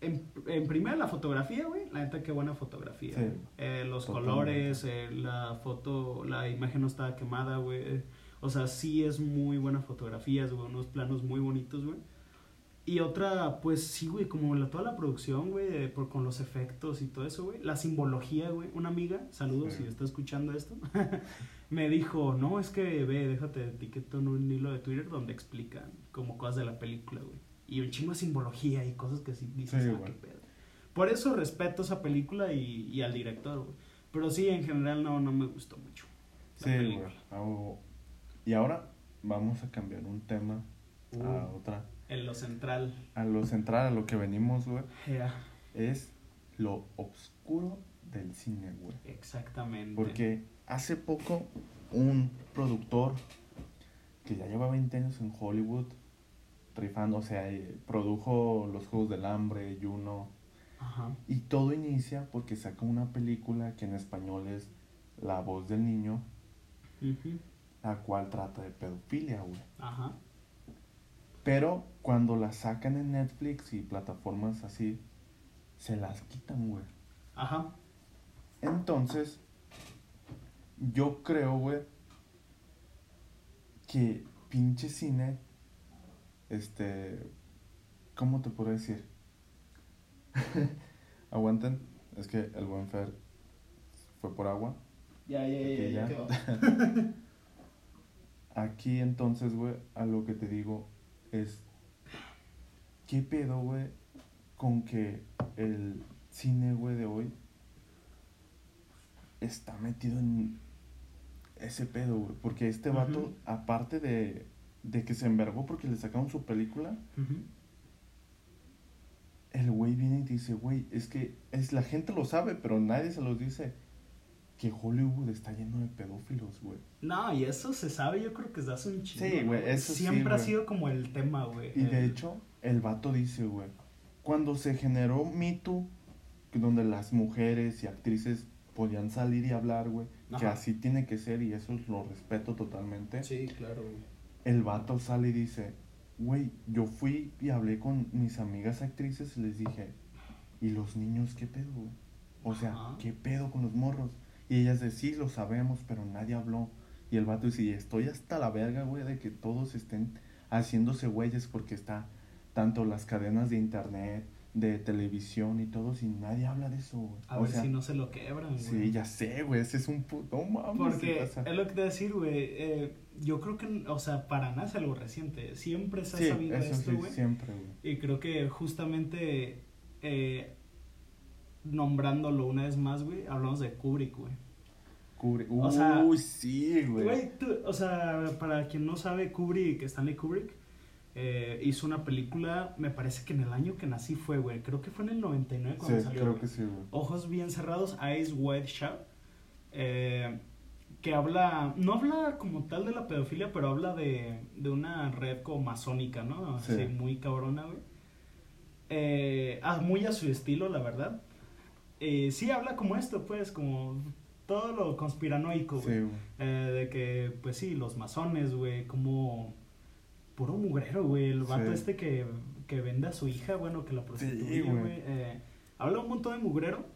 en, en primera la fotografía, güey, la neta qué buena fotografía. Sí. Eh, los Totalmente. colores, eh, la foto, la imagen no estaba quemada, güey. O sea, sí es muy buena fotografía, güey, unos planos muy bonitos, güey. Y otra, pues sí, güey, como la, toda la producción, güey, por- con los efectos y todo eso, güey. La simbología, güey. Una amiga, saludos Sí. si está escuchando esto, me dijo, no, es que ve, déjate de etiqueto en un hilo de Twitter donde explican como cosas de la película, güey. Y un chingo de simbología y cosas que sí dices, Sí, ah, qué pedo. Por eso respeto esa película y, y al director, güey. Pero sí, en general no, no me gustó mucho. sí, güey. Y ahora vamos a cambiar un tema a Uh, otra. En lo central. A lo central, a lo que venimos, güey, es lo oscuro del cine, güey. exactamente. Porque hace poco un productor que ya lleva 20 años en Hollywood rifando, o sea, eh, produjo Los Juegos del Hambre, Juno, Ajá. y todo inicia porque saca una película que en español es La voz del niño, Ujú. la cual trata de pedofilia, güey. Ajá. Pero cuando la sacan en Netflix y plataformas así, se las quitan, güey. Ajá. Entonces, yo creo, güey, que pinche cine, este, ¿cómo te puedo decir? Aguanten, es que el buen Fer fue por agua. Ya, ya, ya, ya. Aquí entonces, güey, a lo que te digo es, ¿qué pedo, güey, con que el cine, güey, de hoy está metido en ese pedo, güey? Porque este vato, aparte de, de que se envergó porque le sacaron su película, el güey viene y dice, güey, es que es, la gente lo sabe, pero nadie se los dice, que Hollywood está lleno de pedófilos, güey. No, y eso se sabe, yo creo que desde hace un chingo. Sí, güey, eso sí, Siempre ha sido como el tema, güey. Y de hecho, el vato dice, güey, cuando se generó Me Too, donde las mujeres y actrices podían salir y hablar, güey, que así tiene que ser y eso lo respeto totalmente. Sí, claro, güey. El vato sale y dice, güey, yo fui y hablé con mis amigas actrices y les dije, ¿y los niños qué pedo, güey? O sea, Ajá. ¿qué pedo con los morros? Y ellas de sí, lo sabemos, pero nadie habló. Y el vato dice, y estoy hasta la verga, güey, de que todos estén haciéndose güeyes porque está tanto las cadenas de internet, de televisión y todo, si nadie habla de eso, güey. A O ver sea, si no se lo quebran, güey. Sí, ya sé, güey, ese es un puto mames. Porque es lo que te voy a decir, güey. eh, yo creo que, o sea, para nada es algo reciente. Siempre se ha sí, sabido eso esto, sí, güey. siempre, güey. Y creo que justamente eh, nombrándolo una vez más, güey, hablamos de Kubrick, güey. Cubre. O sea, Uy, sí, güey. Güey, tú- o sea, para quien no sabe, Kubrick, Stanley Kubrick, eh, hizo una película, me parece que en el año que nací fue, güey. Creo que fue en el 99 Sí, cuando salió. creo güey. que sí, güey. Ojos bien cerrados, Eyes Wide Shut. eh, que habla, no habla como tal de la pedofilia, pero habla de, de una red como masónica, ¿no? Así, Sí. muy cabrona, güey. Eh, ah, muy a su estilo, la verdad. Eh, sí habla como esto, pues, como todo lo conspiranoico, güey. Sí, güey. Eh, de que, pues sí, los masones, güey, como puro mugrero, güey. El vato Sí. este que, que vende a su hija, bueno, que la prostituye, güey. güey. eh, habla un montón de mugrero.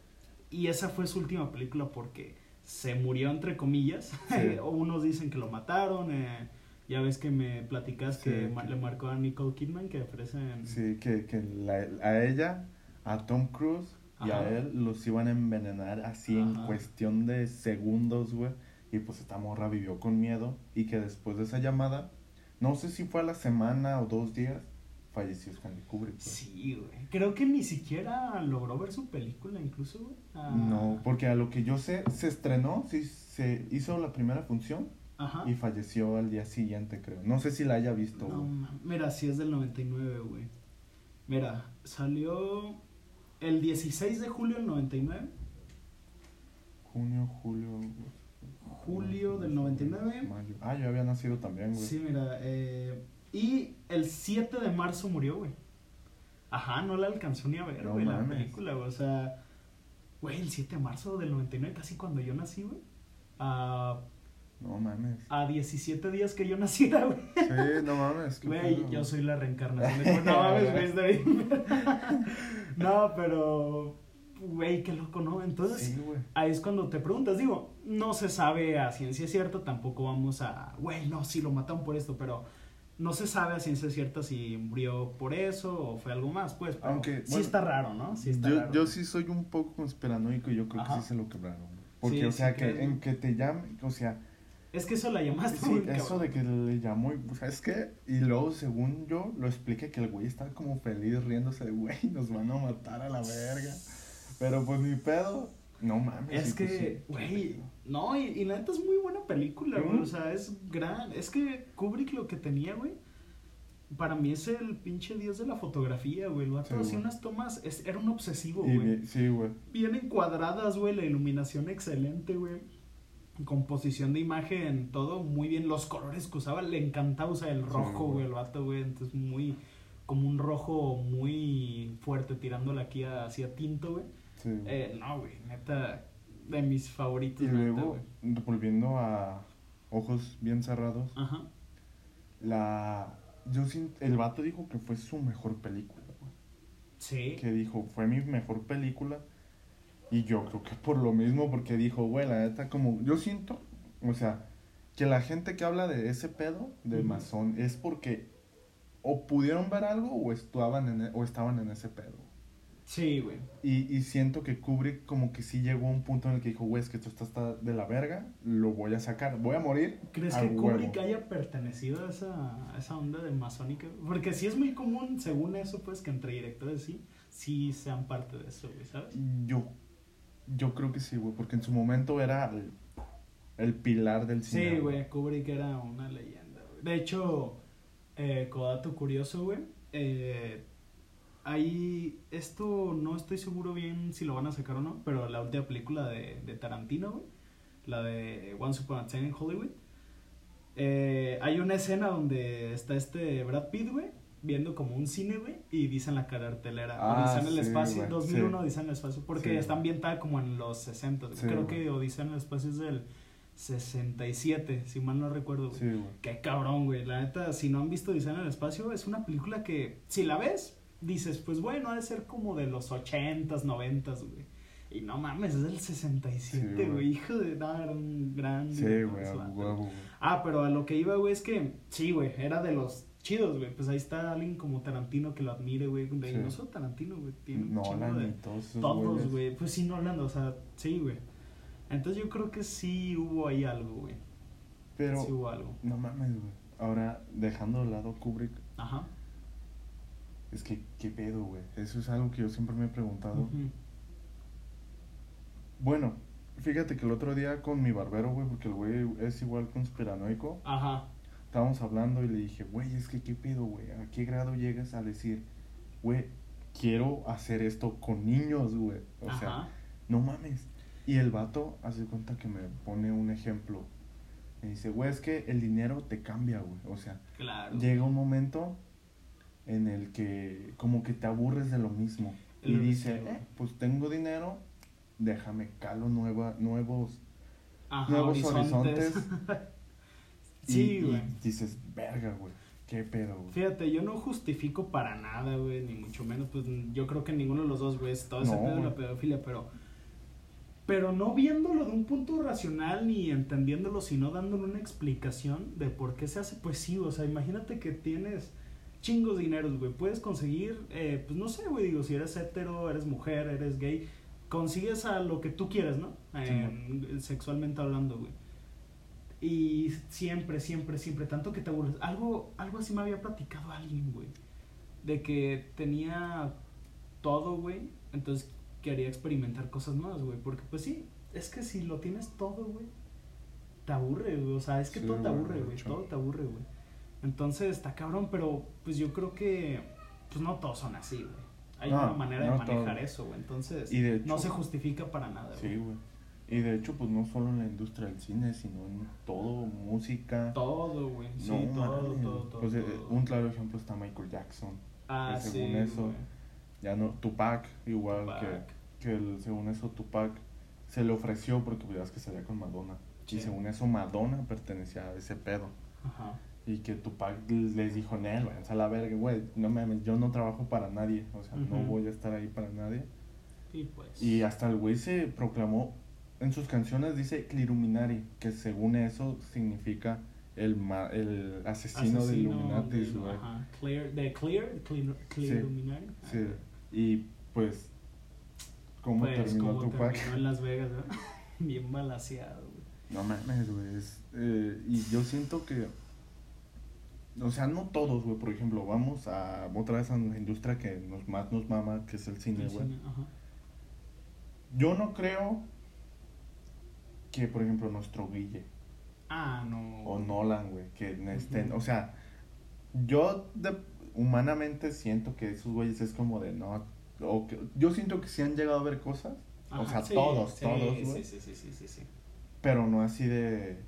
Y esa fue su última película porque se murió, entre comillas. Sí. Unos dicen que lo mataron. eh, ya ves que me platicas Sí, que le marcó a Nicole Kidman que ofrecen... Sí, que, que la- a ella, a Tom Cruise y a él los iban a envenenar así en cuestión de segundos, güey. Y pues esta morra vivió con miedo y que después de esa llamada, no sé si fue a la semana o dos días, falleció Stanley Kubrick. Sí, güey. Creo que ni siquiera logró ver su película, incluso, güey. Ah, No, porque a lo que yo sé, se estrenó, sí, se hizo la primera función Ajá. y falleció al día siguiente, creo. No sé si la haya visto, No, güey. mira, sí es del 99, güey. Mira, salió el 16 de julio del 99. Junio, julio. Julio del 99. Mayo. Ah, yo había nacido también, güey. Sí, mira. eh, y el 7 de marzo murió, güey. Ajá, no la alcanzó ni a ver, No güey, la película, güey. O sea, güey, el 7 de marzo del 99, casi cuando yo nací, güey. A, No mames. a 17 días que yo naciera, güey. Sí, no mames. Güey, yo soy la reencarnación de No mames, güey, está bien. No, pero. Güey, qué loco, ¿no? Entonces, Sí, ahí es cuando te preguntas. Digo, no se sabe a ciencia cierta, tampoco vamos a. Güey, no, sí lo mataron por esto, pero. No se sabe a ciencia cierta si murió por eso o fue algo más, pues. Pero Aunque, sí bueno, está raro, ¿no? Sí está yo, raro. yo sí soy un poco conspiranoico y yo creo Ajá. que sí se lo quebraron. Porque, Sí, o sí sea, que en que te llame, o sea, Es que eso la llamaste sí, muy eso cabrón. de que le llamó, y, ¿sabes qué? Y luego, según yo, lo expliqué que el güey estaba como feliz riéndose de, güey, nos van a matar a la verga. Pero pues ni pedo, no mames. Es pues, que, güey, no, y, y la neta es muy buena película, güey. Ujú. O sea, es gran. Es que Kubrick lo que tenía, güey, para mí es el pinche dios de la fotografía, güey. El vato hacía unas tomas, es- era un obsesivo, güey. sí, güey. Bien encuadradas, güey, la iluminación excelente, güey. Composición de imagen, todo muy bien. Los colores que usaba, le encantaba usar el rojo, güey. el vato, güey. Entonces, muy, como un rojo muy fuerte, tirándole aquí hacia tinto, güey. Sí. Eh, no, güey, neta, de mis favoritos. y neta, luego, volviendo a ojos bien cerrados, Ajá. la... Yo el vato dijo que fue su mejor película, güey. Sí. que dijo, fue mi mejor película. Y yo creo que por lo mismo, porque dijo, güey, la neta, como yo siento, o sea, que la gente que habla de ese pedo, de masón, es porque o pudieron ver algo o estaban en, e- o estaban en ese pedo. Sí, güey. Y, y siento que Kubrick como que sí llegó a un punto en el que dijo, güey, es que esto está, está de la verga, lo voy a sacar, voy a morir. ¿Crees que huevo". Kubrick haya pertenecido a esa, a esa onda de masónica? Porque sí es muy común, según eso, pues, que entre directores sí, sí sean parte de eso, güey, ¿sabes? Yo, yo creo que sí, güey, porque en su momento era el, el pilar del cine. Sí, güey, Kubrick era una leyenda, güey. De hecho, eh, como dato curioso, güey, eh, ahí, esto no estoy seguro bien si lo van a sacar o no, pero la última película de, de Tarantino, güey, la de Once Upon a Time in Hollywood, eh, hay una escena donde está este Brad Pitt, güey, viendo como un cine, güey, y dice en la cartelera, Ah, Odisea en el sí, espacio, güey, 2001 sí. Odisea en el espacio, porque Sí. está ambientada como en los 60, güey. Sí, creo que Odisea en el espacio es del 67, si mal no recuerdo, güey. Qué cabrón, güey. La neta, si no han visto Odisea en el espacio, es una película que, si la ves, dices, pues bueno, ha de ser como de los 80s, 90s, güey. Y no mames, es del 67, Sí, güey. Hijo de. Era un gran. Sí, güey. Ah, pero a lo que iba, güey, es que sí, güey, era de los chidos, güey. Pues ahí está alguien como Tarantino que lo admire, güey. De- Sí. No solo Tarantino, güey. Tiene un chingo Nolan de- todos güey. Pues sí, Nolan, o sea, sí, güey. Entonces yo creo que sí hubo ahí algo, güey. Pero, Sí hubo algo. no mames, güey. Ahora, dejando de lado Kubrick, Ajá. es que, ¿qué pedo, güey? Eso es algo que yo siempre me he preguntado. Bueno, fíjate que el otro día con mi barbero, güey, porque el güey es igual conspiranoico, Ajá. Estábamos hablando y le dije, güey, es que qué pedo, güey, ¿a qué grado llegas a decir, güey, quiero hacer esto con niños, güey? O sea, no mames. Y el vato hace cuenta que me pone un ejemplo. Me dice, güey, es que el dinero te cambia, güey. O sea, Claro. llega un momento en el que como que te aburres de lo mismo. Y dice, eh, pues tengo dinero, déjame calo nueva, nuevos, Ajá, nuevos horizontes. sí, y güey. dices, verga, güey, qué pedo, güey. Fíjate, yo no justifico para nada, güey, ni mucho menos, pues yo creo que ninguno de los dos, güey, es todo ese No, pedo de la pedofilia, pero pero no viéndolo de un punto racional ni entendiéndolo, sino dándole una explicación de por qué se hace, pues sí, o sea, imagínate que tienes chingos de dineros, güey, puedes conseguir, eh, pues no sé, güey, digo, si eres hetero, eres mujer, eres gay, consigues a lo que tú quieres, ¿no? Eh, sexualmente hablando, güey. Y siempre, siempre, siempre, tanto que te aburres. Algo, algo así me había platicado alguien, güey. De que tenía todo, güey. Entonces quería experimentar cosas nuevas, güey. Porque pues sí, es que si lo tienes todo, güey, te aburre, güey. O sea, es que Sí, todo te aburre, güey. Todo te aburre, güey. Entonces está cabrón, pero pues yo creo que pues no todos son así, güey. Hay No, una manera de no manejar eso, güey. Entonces Y de no hecho- se justifica para nada, güey. Sí, güey. Y de hecho, pues no solo en la industria del cine, sino en todo, música. Todo, güey. Sí, no, todo, todo, todo, Pues, todo. un claro ejemplo está Michael Jackson. Ah, que sí, según eso. Ya no, Tupac, igual Tupac. que, que el- según eso Tupac se le ofreció porque pues, ves que salía con Madonna. Sí. Y según eso Madonna pertenecía a ese pedo. Ajá. Y que Tupac les dijo, Nel, váyanse a la verga, güey, no mames, yo no trabajo para nadie, o sea, no voy a estar ahí para nadie. Y pues. Y hasta el güey se proclamó, en sus canciones dice Cliruminari, que según eso significa el, ma- el asesino, de Illuminatis, güey. Ajá. Clear, de Clear, Clear, Clear Sí. Y pues, ¿cómo Pues, terminó Tupac? terminó en Las Vegas. Bien balaseado, güey. No mames, güey. eh, y yo siento que. O sea, no todos, güey. Por ejemplo, vamos a otra vez a la industria que nos más nos mama, que es el cine, güey. Yo no creo que, por ejemplo, nuestro Guille Ah, no. o Nolan, güey, que estén. O sea, yo de- humanamente siento que esos güeyes es como de no. O que, yo siento que sí han llegado a ver cosas, o sea, sí, todos, sí, todos, güey. sí, sí, sí, sí, sí. pero no así de.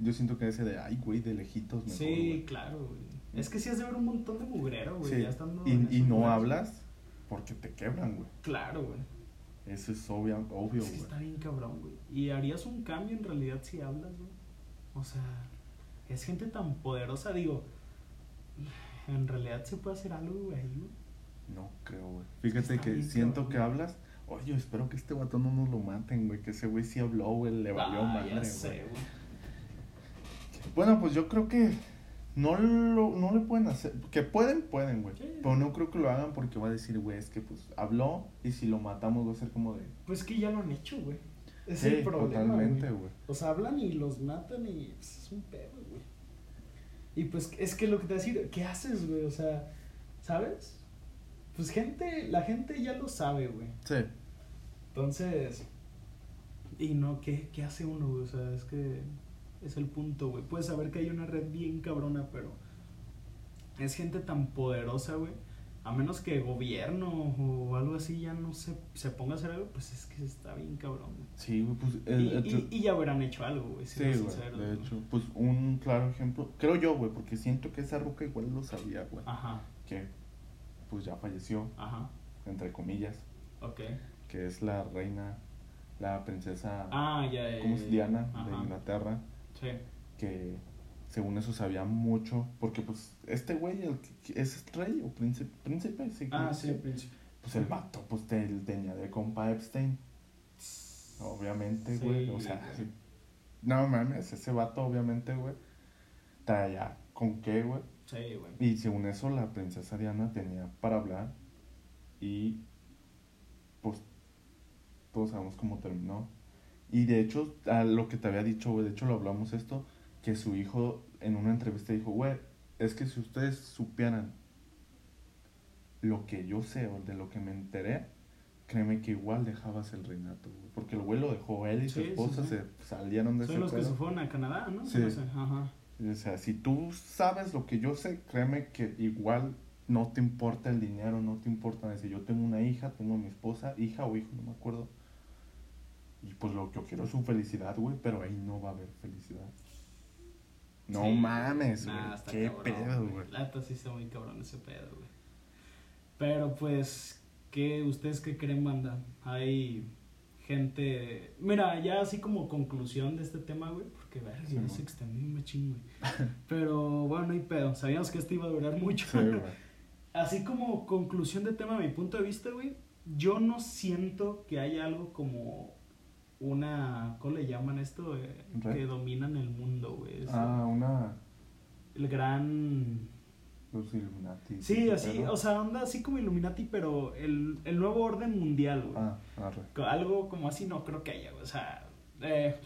Yo siento que ese de, ay, güey, de lejitos mejor, Sí, claro, güey. Es que sí has de ver un montón de mugrero, güey. Sí, Ya estando en Y, no lugares. hablas porque te quebran, güey. Claro, güey. Eso es obvio, obvio, Es que está bien cabrón, güey. Y harías un cambio en realidad si hablas, güey. O sea, es gente tan poderosa, digo. En realidad se puede hacer algo, güey. No creo, güey. Fíjate Está que siento cabrón. que hablas. Oye, espero que este vato no nos lo maten, güey. Que ese güey sí habló, güey. Le valió Ah, madre, güey. Bueno, pues yo creo que no, lo, no le pueden hacer. Que pueden, pueden, güey. Sí. Pero no creo que lo hagan porque va a decir, güey, es que pues habló y si lo matamos va a ser como de. Pues que ya lo han hecho, güey. Es sí, el problema, totalmente, güey. O sea, hablan y los matan y pues, es un pedo, güey. Y pues es que lo que te decir, ¿qué haces, güey? O sea, ¿sabes? Pues gente, la gente ya lo sabe, güey. Sí. Entonces, y no, ¿qué, ¿qué hace uno, güey? O sea, es que es el punto, güey. Puedes saber que hay una red bien cabrona, pero es gente tan poderosa, güey. A menos que gobierno o algo así ya no se, se ponga a hacer algo, pues es que está bien cabrón, güey. Sí, güey, pues. Y, el- el- y, y ya hubieran hecho algo, güey. Sí, güey, sinceros, de güey. hecho, pues un claro ejemplo, creo yo, güey, porque siento que esa ruca igual lo sabía, güey, Ajá, que pues ya falleció, ajá, entre comillas, ok. que es la reina, la princesa, Ah, ya, ya. ¿cómo ya, es. Diana de Inglaterra, Sí. que según eso sabía mucho, porque pues este güey el es rey o príncipe, príncipe, sí, Ah, ¿cómo sí, se- príncipe. pues el vato, pues te- tenía de compa Epstein, obviamente, Sí, güey, o sea, no mames, ese vato obviamente, güey, traía con qué, güey, Sí, güey. Y según eso, la princesa Diana tenía para hablar. Y pues todos sabemos cómo terminó. Y de hecho, a lo que te había dicho, güey, de hecho lo hablamos esto, que su hijo en una entrevista dijo, güey, es que si ustedes supieran lo que yo sé o de lo que me enteré, créeme que igual dejabas el reinato, güey. Porque el güey lo dejó, él y su Sí, esposa sí. se salieron de Son ese los que se fueron a Canadá, ¿no? Sí. No sé, Ajá. O sea, si tú sabes lo que yo sé, créeme que igual no te importa el dinero, no te importa decir, yo tengo una hija, tengo a mi esposa, hija o hijo, no me acuerdo. Y pues lo que yo quiero es su felicidad, güey, pero ahí no va a haber felicidad. No Sí. mames, güey. Nah, Qué cabrón, pedo, güey. La neta sí está muy cabrón ese pedo, güey. Pero pues, ¿qué, ¿ustedes qué creen, banda? Hay gente... Mira, ya así como conclusión de este tema, güey, porque verga, Sí, ¿no? se extendió un machín, güey. Pero bueno, no hay pedo. Sabíamos que esto iba a durar mucho. Sí. Así como conclusión de tema, a mi punto de vista, güey, yo no siento que haya algo como una, ¿cómo le llaman esto? Eh, que dominan el mundo, güey. Ah, una. El gran... Los Illuminati. Sí, así, o sea, anda así como Illuminati, pero el, el nuevo orden mundial, güey. Ah, arre. Co- Algo como así no creo que haya, güey. O sea, eh,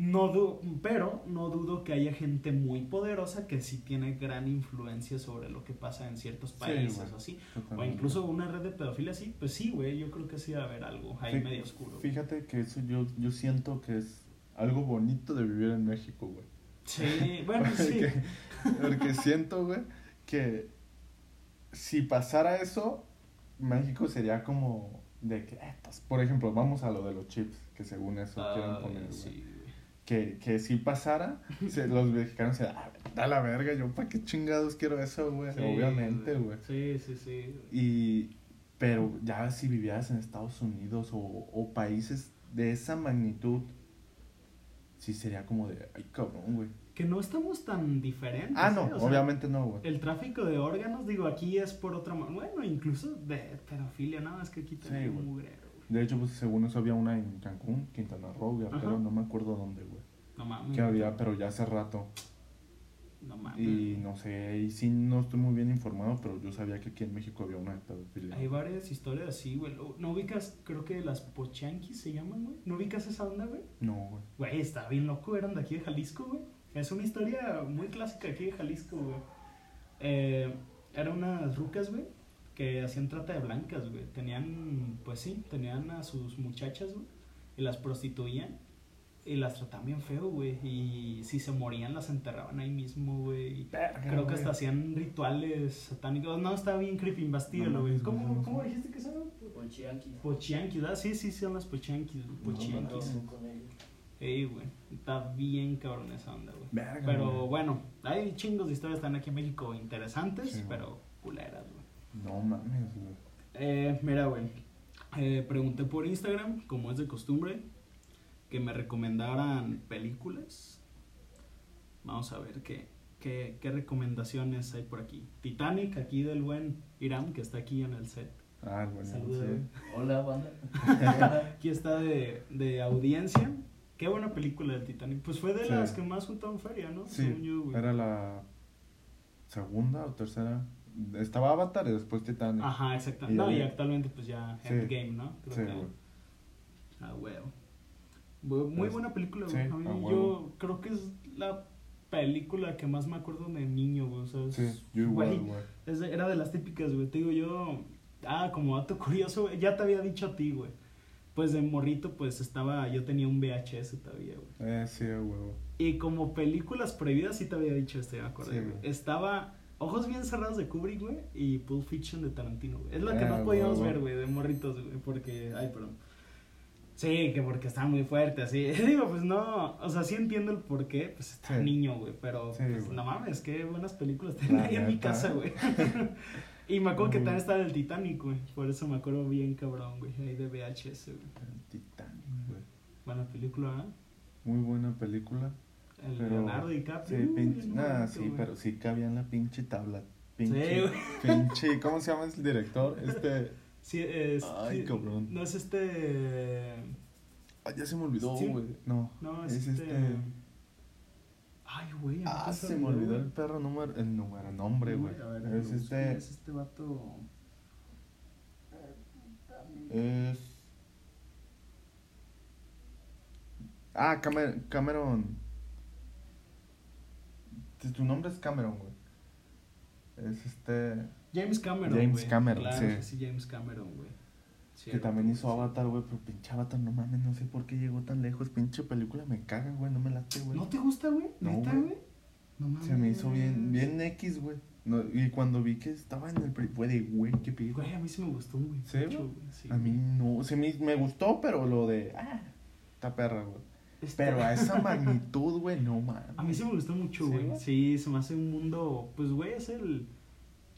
no du pero no dudo que haya gente muy poderosa que sí tiene gran influencia sobre lo que pasa en ciertos países o así. O incluso una red de pedofilia así, pues sí, güey, yo creo que sí va a haber algo ahí medio oscuro. Fíjate que eso yo, yo siento que es algo bonito de vivir en México, güey. Sí, bueno, sí. Porque, porque siento, güey, que si pasara eso, México sería como de que, eh, pues, por ejemplo, vamos a lo de los chips, que según eso quieren Ay, poner, güey. sí, güey. Que, que si pasara, se- los mexicanos se ah, da la verga, yo para qué chingados quiero eso, güey. Sí, Obviamente, güey. Sí, sí, sí. Y, pero ya si vivieras en Estados Unidos o, o países de esa magnitud, sí sería como de, ay, cabrón, güey. Que no estamos tan diferentes. Ah, no, ¿eh? Sea, obviamente no, güey. El tráfico de órganos, digo, aquí es por otra mano. Bueno, incluso de pedofilia, nada más que aquí Sí, también güey. mugrero, güey. De hecho, pues según eso había una en Cancún, Quintana Roo, güey, pero no me acuerdo dónde, güey. No mames. Que había, pero ya hace rato. No mames. Y no sé, ahí sí no estoy muy bien informado, pero yo sabía que aquí en México había una de pedofilia. Hay varias historias así, güey. ¿No ubicas, creo que las pochanquis se llaman, güey? ¿No ubicas esa onda, güey? No, güey. Güey, está bien loco, eran de aquí de Jalisco, güey. Es una historia muy clásica aquí de Jalisco, güey. Eh, eran unas rucas, güey, que hacían trata de blancas, güey. Tenían, pues sí, tenían a sus muchachas, güey, y las prostituían. Y las trataban bien feo, güey. Y si se morían, las enterraban ahí mismo, güey. Creo que hasta hacían rituales satánicos. No, está bien creepy, investigalo, No güey. ¿Cómo, no, ¿Cómo no. dijiste que se llama? Pochianquis. Pochianquis, ¿verdad? Sí, sí, son las pochianquis, Pochianquis. Ey, güey. Está bien cabrón esa onda, güey. Verga, Pero bueno, hay chingos de historias están aquí en México interesantes, Sí, pero culeras, güey. No mames, güey. Eh, mira, güey. Eh, pregunté por Instagram, como es de costumbre, que me recomendaran películas. Vamos a ver qué, qué, qué recomendaciones hay por aquí. Titanic, aquí del buen Irán, que está aquí en el set. Ah, bueno, sí. güey. Hola, banda. Aquí está de, de audiencia. Qué buena película del Titanic. Pues fue de Sí. las que más juntaron feria, ¿no? Sí, Según yo, güey. era la segunda o tercera. Estaba Avatar y después Titanic. Ajá, exacto. Y no, y actualmente pues ya Sí. Endgame, ¿no? Creo Sí, que- güey. Ah, huevo. Muy Es- buena película, sí, güey. A mí a yo creo que es la película que más me acuerdo de niño, güey. O sea, es- Sí, yo igual, güey, güey. es de- era de las típicas, güey. Te digo yo, ah, como dato curioso, güey, ya te había dicho a ti, güey. Pues de morrito, pues estaba, yo tenía un VHS todavía, güey. Eh, sí, güey. Y como películas prohibidas, sí te había dicho esto, ya me acordé, Sí, güey. güey. Estaba Ojos bien cerrados de Kubrick, güey, y Pulp Fiction de Tarantino, güey. Es la que no podíamos huevo. ver, güey, de morritos, güey, porque, ay, perdón. Sí, que porque está muy fuerte, así. Digo, pues no, o sea, sí entiendo el por qué, pues está Sí. niño, güey, pero Sí, pues, güey. no mames, qué buenas películas tenía ahí en mi casa, güey. y me acuerdo que también estaba el Titanic, güey, por eso me acuerdo bien cabrón, güey, ahí de VHS, güey. El Titanic, güey. Buena película, ¿eh? Muy buena película. El Pero- Leonardo DiCaprio. Sí, pinche. bonito, sí, güey. pero sí cabía en la pinche tabla. Pinche. Sí, güey. pinche. ¿Cómo se llama el director? Este. Sí, es. Ay, sí, cabrón. No es este. Ay, ya se me olvidó, Sí. güey. No. No, es, Es este. este- Ay, güey. Ah, se me olvidó el perro número, el número, nombre, güey. A ver, Es este, Es este vato. es... Ah, Camer- Cameron. Tu nombre es Cameron, güey. Es este... James Cameron. James güey. Cameron, claro sí. que sí, James Cameron, güey. Que también güey, hizo sí. Avatar, güey, pero pinche Avatar, no mames, no sé por qué llegó tan lejos. Pinche película me caga, güey, no me late, güey. ¿No te gusta, güey? No, ¿Neta, güey. güey? No mames. Se me hizo bien, bien X, güey. No, y cuando vi que estaba en el... Fue de, güey, qué pido. Güey, a mí sí me gustó, güey. ¿Sí, mucho, güey? güey, sí, A mí güey. no, se me, me gustó, pero lo de... Ah, esta perra, güey. Está- Pero a esa magnitud, güey, no mames. A mí sí me gustó mucho, ¿Sí, güey. güey? Sí, se me hace un mundo. Pues, güey, es el.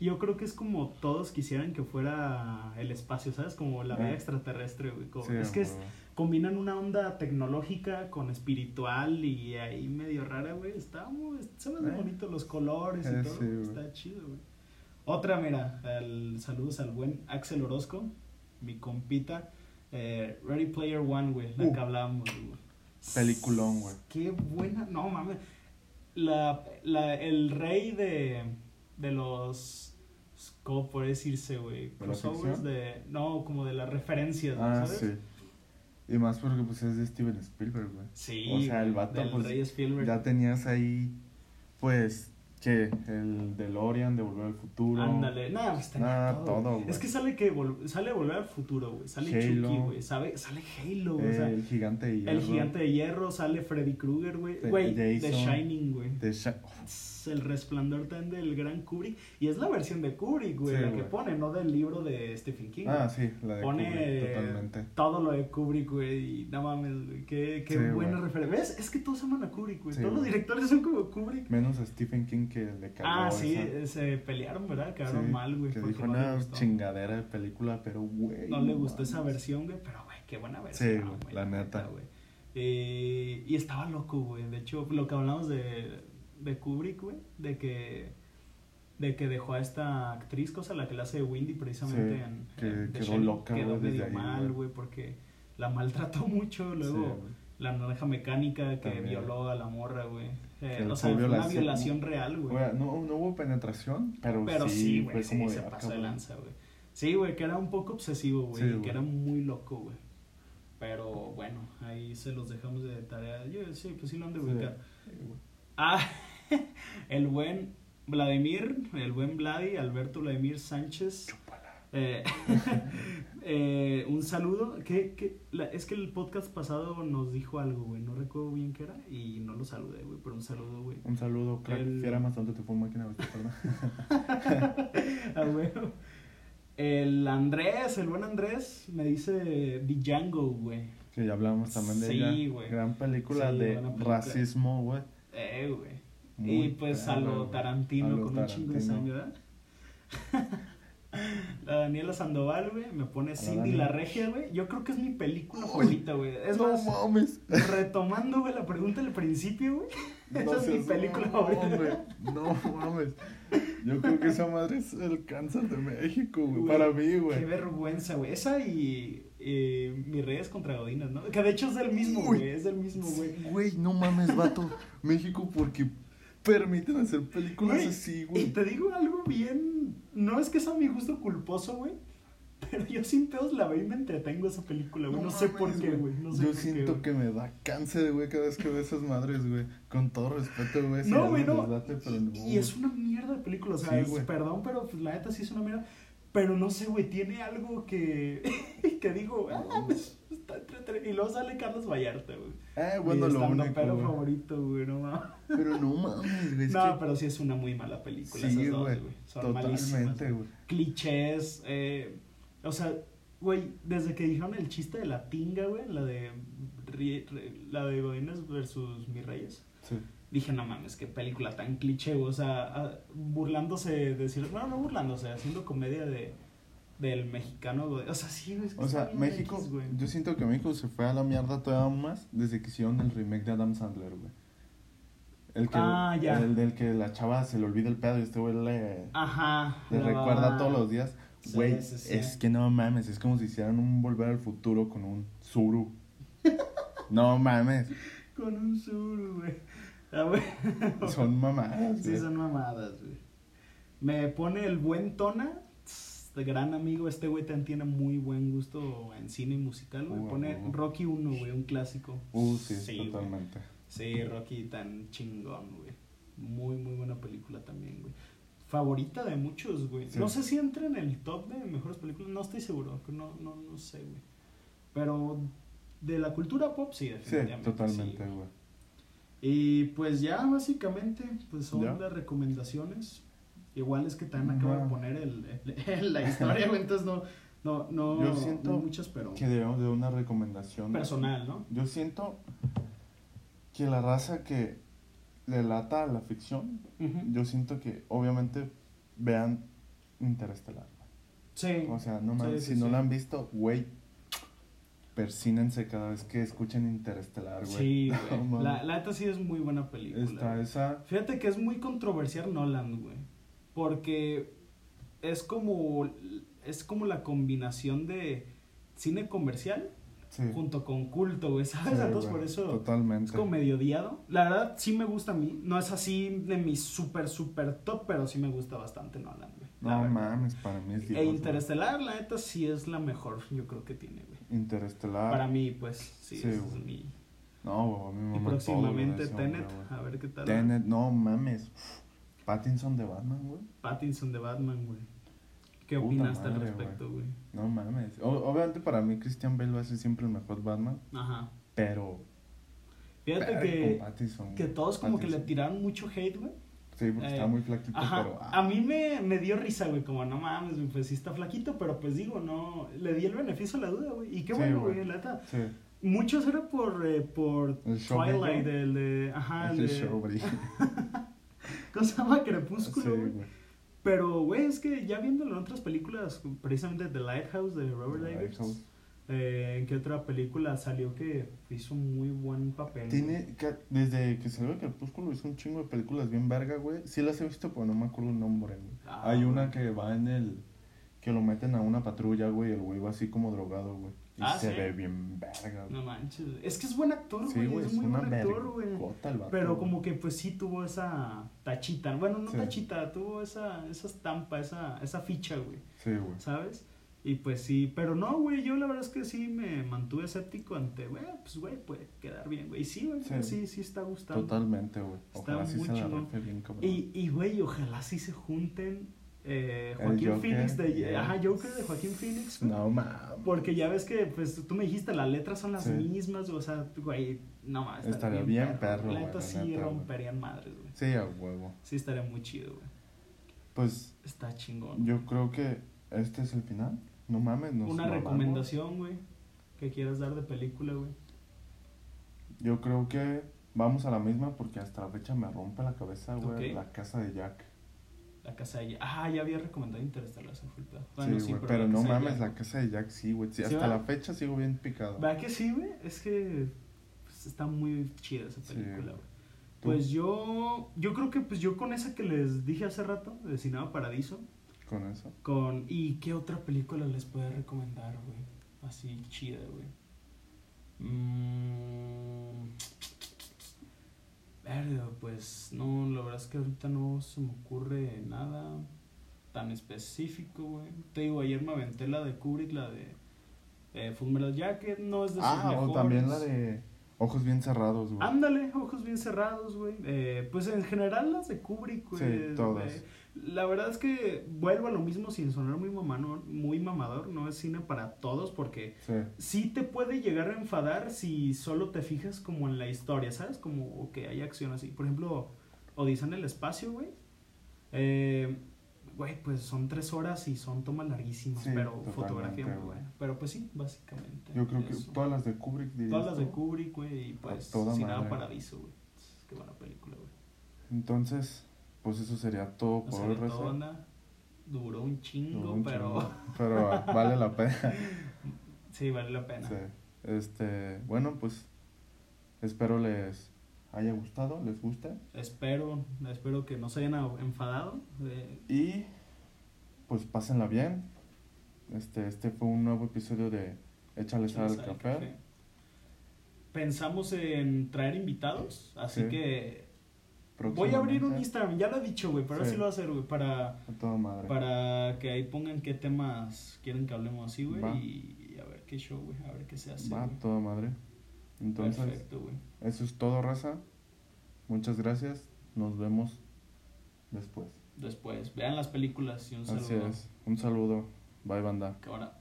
Yo creo que es como todos quisieran que fuera el espacio, ¿sabes? Como la vida extraterrestre, güey. como- Sí, es que es- combinan una onda tecnológica con espiritual y ahí medio rara, güey. Está muy. Se Eh. bonitos los colores y Eh, todo. güey. Está chido, güey. Otra, mira, el, saludos al buen Axel Orozco, mi compita. eh, Ready Player One, güey, la Uh. que hablábamos, güey. Peliculón, güey. Qué buena, no mames. La, la, el rey de, de los, ¿cómo puede decirse, güey? ¿De la Crossovers de, no, como de las referencias, Ah, ¿sabes? sí. Y más porque, pues, es de Steven Spielberg, güey. Sí, O sea, el vato, del pues, rey Spielberg. Ya tenías ahí, pues, que el DeLorean de Volver al Futuro. Ándale, nada, pues tenía todo. Es que sale que vol- sale Volver al Futuro, güey. Sale Halo. Chucky, güey. Sabe, sale Halo, güey. o sea, el gigante de hierro. el gigante de hierro, sale Freddy Krueger, güey. Güey, The. Shining, güey. de Sha- Es el resplandor también del gran Kubrick. Y es la versión de Kubrick, güey, Sí, la que pone, no del libro de Stephen King. Ah, sí, la de pone Kubrick, totalmente. todo lo de Kubrick, güey. Y no mames, güey. Qué, qué Sí, buena güey. referencia. ¿Ves? Es que todos aman a Kubrick, güey. Sí, todos los directores son como Kubrick. Menos a Stephen King que le cagó Ah, sí, esa. se pelearon, ¿verdad? Quedaron mal, güey. Que dijo no una chingadera de película, pero, güey. No le gustó esa versión, güey, pero, güey, qué buena versión. Sí, güey, la neta. güey. Eh, y estaba loco, güey. De hecho, lo que hablamos de, de Kubrick, güey, de que, de que dejó a esta actriz, cosa la que la hace de Windy precisamente Sí, en, que en quedó loca, Quedó medio ahí, mal, güey. porque la maltrató mucho. Luego, Sí, la naranja mecánica que También. violó a la morra, güey. Eh, o sea, fue una violación, real, güey. No, no hubo penetración, pero, Pero sí, güey, sí, como se ah, pasó de lanza, güey. Sí, güey, que era un poco obsesivo, güey, Sí, que era muy loco, güey. Pero bueno, ahí se los dejamos de tarea. Yo, sí, pues sí lo han de Sí. ubicar. Ah, el buen Vladimir, el buen Vladi, Alberto Vladimir Sánchez. Eh, eh, un saludo. ¿Qué, qué? La- es que el podcast pasado nos dijo algo, güey. No recuerdo bien qué era y no lo saludé, güey. Pero un saludo, güey. Un saludo, crack. El- Fiera más tanto te fue máquina, perdón. Ah, huevo. El Andrés, el buen Andrés, me dice Django, güey. Que ya hablamos también de Sí, ella. güey. Gran película Sí, de película. racismo, güey. Eh, güey. Muy Y pues a lo. Tarantino A lo con un chingo de sangre, ¿verdad? La Daniela Sandoval, güey, me pone Cindy Dani. la Regia, güey. Yo creo que es mi película favorita, güey. Es no más, mames. retomando, güey, la pregunta del principio, güey. Esa No es mi película mamón, favorita. güey. No mames. Yo creo que esa madre es el cáncer de México, güey. Para mí, Qué güey. vergüenza, güey. Esa y eh, Mis Reyes contra Godinas, ¿no? Que de hecho es del mismo, güey. Es del mismo, güey. Güey, no mames, vato. México, porque permiten hacer películas Güey, así, Y güey. te digo algo bien. No es que sea mi gusto culposo, güey. Pero yo sin pedos la veo y me entretengo esa película, güey. No, sé mames, por qué, güey. No sé Yo qué, siento que me da cáncer, güey, cada vez que veo esas madres, güey. Con todo respeto, güey. No, güey, no. late, pero no, Y es una mierda de película, o sea, Sí, es- perdón, pero pues, la neta sí es una mierda. Pero no sé, güey, tiene algo que, que digo, ah, está entretenido. Y luego sale Carlos Vallarta, güey. Eh, bueno, lo único, pero favorito, güey, no mames. Pero no mames, güey. No, que- pero sí es una muy mala película. Sí, esas güey, Son. Totalmente, güey. Clichés, eh, o sea, güey, desde que dijeron el chiste de la tinga, güey, la de la de Godines versus Mis Reyes. Sí. Dije, no mames, qué película tan cliché, o sea, burlándose de decir, bueno, no burlándose, haciendo comedia de del mexicano, güey. O sea, sí, es que O sea, México, X, güey. yo siento que México se fue a la mierda todavía más desde que hicieron el remake de Adam Sandler, güey. El que, Ah, ya. El del que la chava se le olvida el pedo y este güey le, Ajá. le la- recuerda todos los días. Sí, Güey, sí, sí. es que no mames, es como si hicieran un volver al futuro con un Zuru. no mames. Con un suru, güey. Ah, güey. Son mamadas, Sí, güey. son mamadas, güey. Me pone el buen Tona, de gran amigo. Este güey también tiene muy buen gusto en cine y musical, güey. Uh, Pone uh, uh. Rocky 1, güey, un clásico. Uh, sí, totalmente. Sí, Rocky tan chingón, güey. Muy, muy buena película también, güey. Favorita de muchos, güey. Sí. No sé si entra en el top de mejores películas, no estoy seguro, no, no, no sé, güey. Pero de la cultura pop, sí, Sí, definitivamente. totalmente, sí, güey. güey. Y pues ya, básicamente, pues son Ya. las recomendaciones. Igual es que también acabo de poner el, el- la historia, entonces no, no, no, Yo siento no muchas, pero Que debemos de una recomendación. personal, ¿no? Yo siento que la raza que le lata a la ficción, yo siento que obviamente vean Interestelar. Sí. O sea, no Sí, mames, sí, si no sí. la han visto, güey, persínense cada vez que escuchen Interestelar, güey. Sí, güey. la, la neta sí es muy buena película. Está güey. esa. Fíjate que es muy controversial Nolan, güey. Porque es como, es como la combinación de cine comercial Sí. junto con culto, güey. ¿Sabes? Sí, Entonces güey, por eso Totalmente. es como medio odiado. La verdad sí me gusta a mí. No es así de mi super, super top, pero sí me gusta bastante Nolan, güey. No mames, para mí es Dios. E güey. Interestelar, la neta, sí es la mejor, yo creo que tiene, güey. Interestelar. Para mí, pues, sí, Sí, es mi... No, a mí me Y próximamente todo, Tenet, hombre, a ver qué tal. Tenet, no mames. Pattinson de Batman, güey. Pattinson de Batman, güey. ¿Qué Puta opinas al madre, respecto, güey? No mames. O- obviamente para mí Christian Bale va a ser siempre el mejor Batman, Ajá. pero Fíjate que, que todos como que le tiraron mucho hate, güey. Sí, porque eh, está muy flaquito, Ajá. pero ah, A mí me, me dio risa, güey, como no mames, pues sí está flaquito, pero pues digo, no, le di el beneficio a la duda, güey. Y qué Sí, bueno, güey. güey, la neta. sí, Muchos era por, eh, por El show Twilight, brillo. el de, ajá, el de, show. ¿cómo se llama? Sí, Crepúsculo, güey. Pero, güey, es que ya viéndolo en otras películas, precisamente The Lighthouse de Robert Lighthouse. Eh, ¿en qué otra película salió que hizo un muy buen papel? Tiene, que- desde que salió Crepúsculo hizo un chingo de películas bien verga, güey. Sí las he visto, pero no me acuerdo el nombre, güey. Ah, Hay una que va en el... Que lo meten a una patrulla, güey, el güey va así como drogado, güey. Y Ah, se ¿sí? ve bien verga, güey. No manches, es que es buen actor, Sí, güey, güey, es es muy una buen actor, güey. Pero güey. como que pues sí tuvo esa tachita, bueno, no Sí. tachita, tuvo esa, esa estampa, esa, esa ficha, güey, Sí, güey. ¿sabes? Y pues sí, pero no, güey, yo la verdad es que sí me mantuve escéptico ante, güey, pues güey, puede quedar bien, güey. Y sí, güey, Sí. sí. sí, está gustando. Totalmente, güey. Está Ojalá sí muy se la bien, cabrón. Y, y güey, ojalá sí se junten eh, Joaquín Phoenix de, ajá, Joker de Joaquín Phoenix. No, mames. Porque ya ves que, pues, tú me dijiste, las letras son las Sí. mismas, o sea, güey, no más. Estaría bien perro, La güey, sí neta, romperían madres, güey. Sí, a huevo. Sí estaría muy chido, güey. Pues Está chingón. yo creo que este es el final. No mames, nos Una recomendación, güey, que quieras dar de película, güey. Yo creo que vamos a la misma porque hasta la fecha me rompe la cabeza, güey. La casa de Jack. La casa de Jack. Ah, ya había recomendado Interstellar, se fue el pedo. Bueno, sí, güey. pero pero no mames, la casa de Jack sí, güey. Sí, ¿Sí hasta va? la fecha sigo bien picado. ¿Verdad que sí, güey? Es que pues, está muy chida esa Sí, película, güey. Pues yo, yo creo que pues yo con esa que les dije hace rato, de Cinema Paradiso, Con eso. con... ¿Y qué otra película les puedo recomendar, güey? Así chida, güey. Mm... Verga, pues no, la verdad es que ahorita no se me ocurre nada tan específico, güey. Te digo, ayer me aventé la de Kubrick, la de eh, Full Metal Jacket, no es de sus Ah, o mejores. también la de Ojos Bien Cerrados, güey. Ándale, ojos bien cerrados, güey. Eh, pues en general las de Kubrick, güey. Sí, todas. La verdad es que vuelvo a lo mismo sin sonar muy mamador, muy mamador. No es cine para todos porque Sí. sí te puede llegar a enfadar si solo te fijas como en la historia, ¿sabes? Como que hay acción así. Por ejemplo, Odisea en el espacio, güey. Eh, Güey, pues son tres horas y son tomas larguísimas, Sí, pero fotografía muy buena. Pero pues sí, básicamente. Yo creo que todas las de Kubrick Todas las de. Kubrick, güey, y pues Cinema madre. Paradiso, güey. Qué buena película, güey. Entonces, pues eso sería todo por hoy, duró un chingo, Duró un pero chingo, pero vale la pena. sí, vale la pena. Sí. Este, bueno, pues espero les haya gustado, les guste. Espero, espero que no se hayan enfadado. eh, Y pues pásenla bien. Este, este fue un nuevo episodio de Échale sal al café. Pensamos en traer invitados, así Sí. que Voy a abrir un. Instagram, ya lo he dicho, güey, pero ahora Sí. lo voy a hacer, güey, para, A toda madre. para que ahí pongan qué temas quieren que hablemos así, güey, y a ver qué show, güey, a ver qué se hace. Va, güey. toda madre. Entonces, Perfecto, güey. eso es todo, raza. Muchas gracias. Nos vemos después. Después, vean las películas y un Así saludo. es. Un saludo. Bye, banda. Que ahora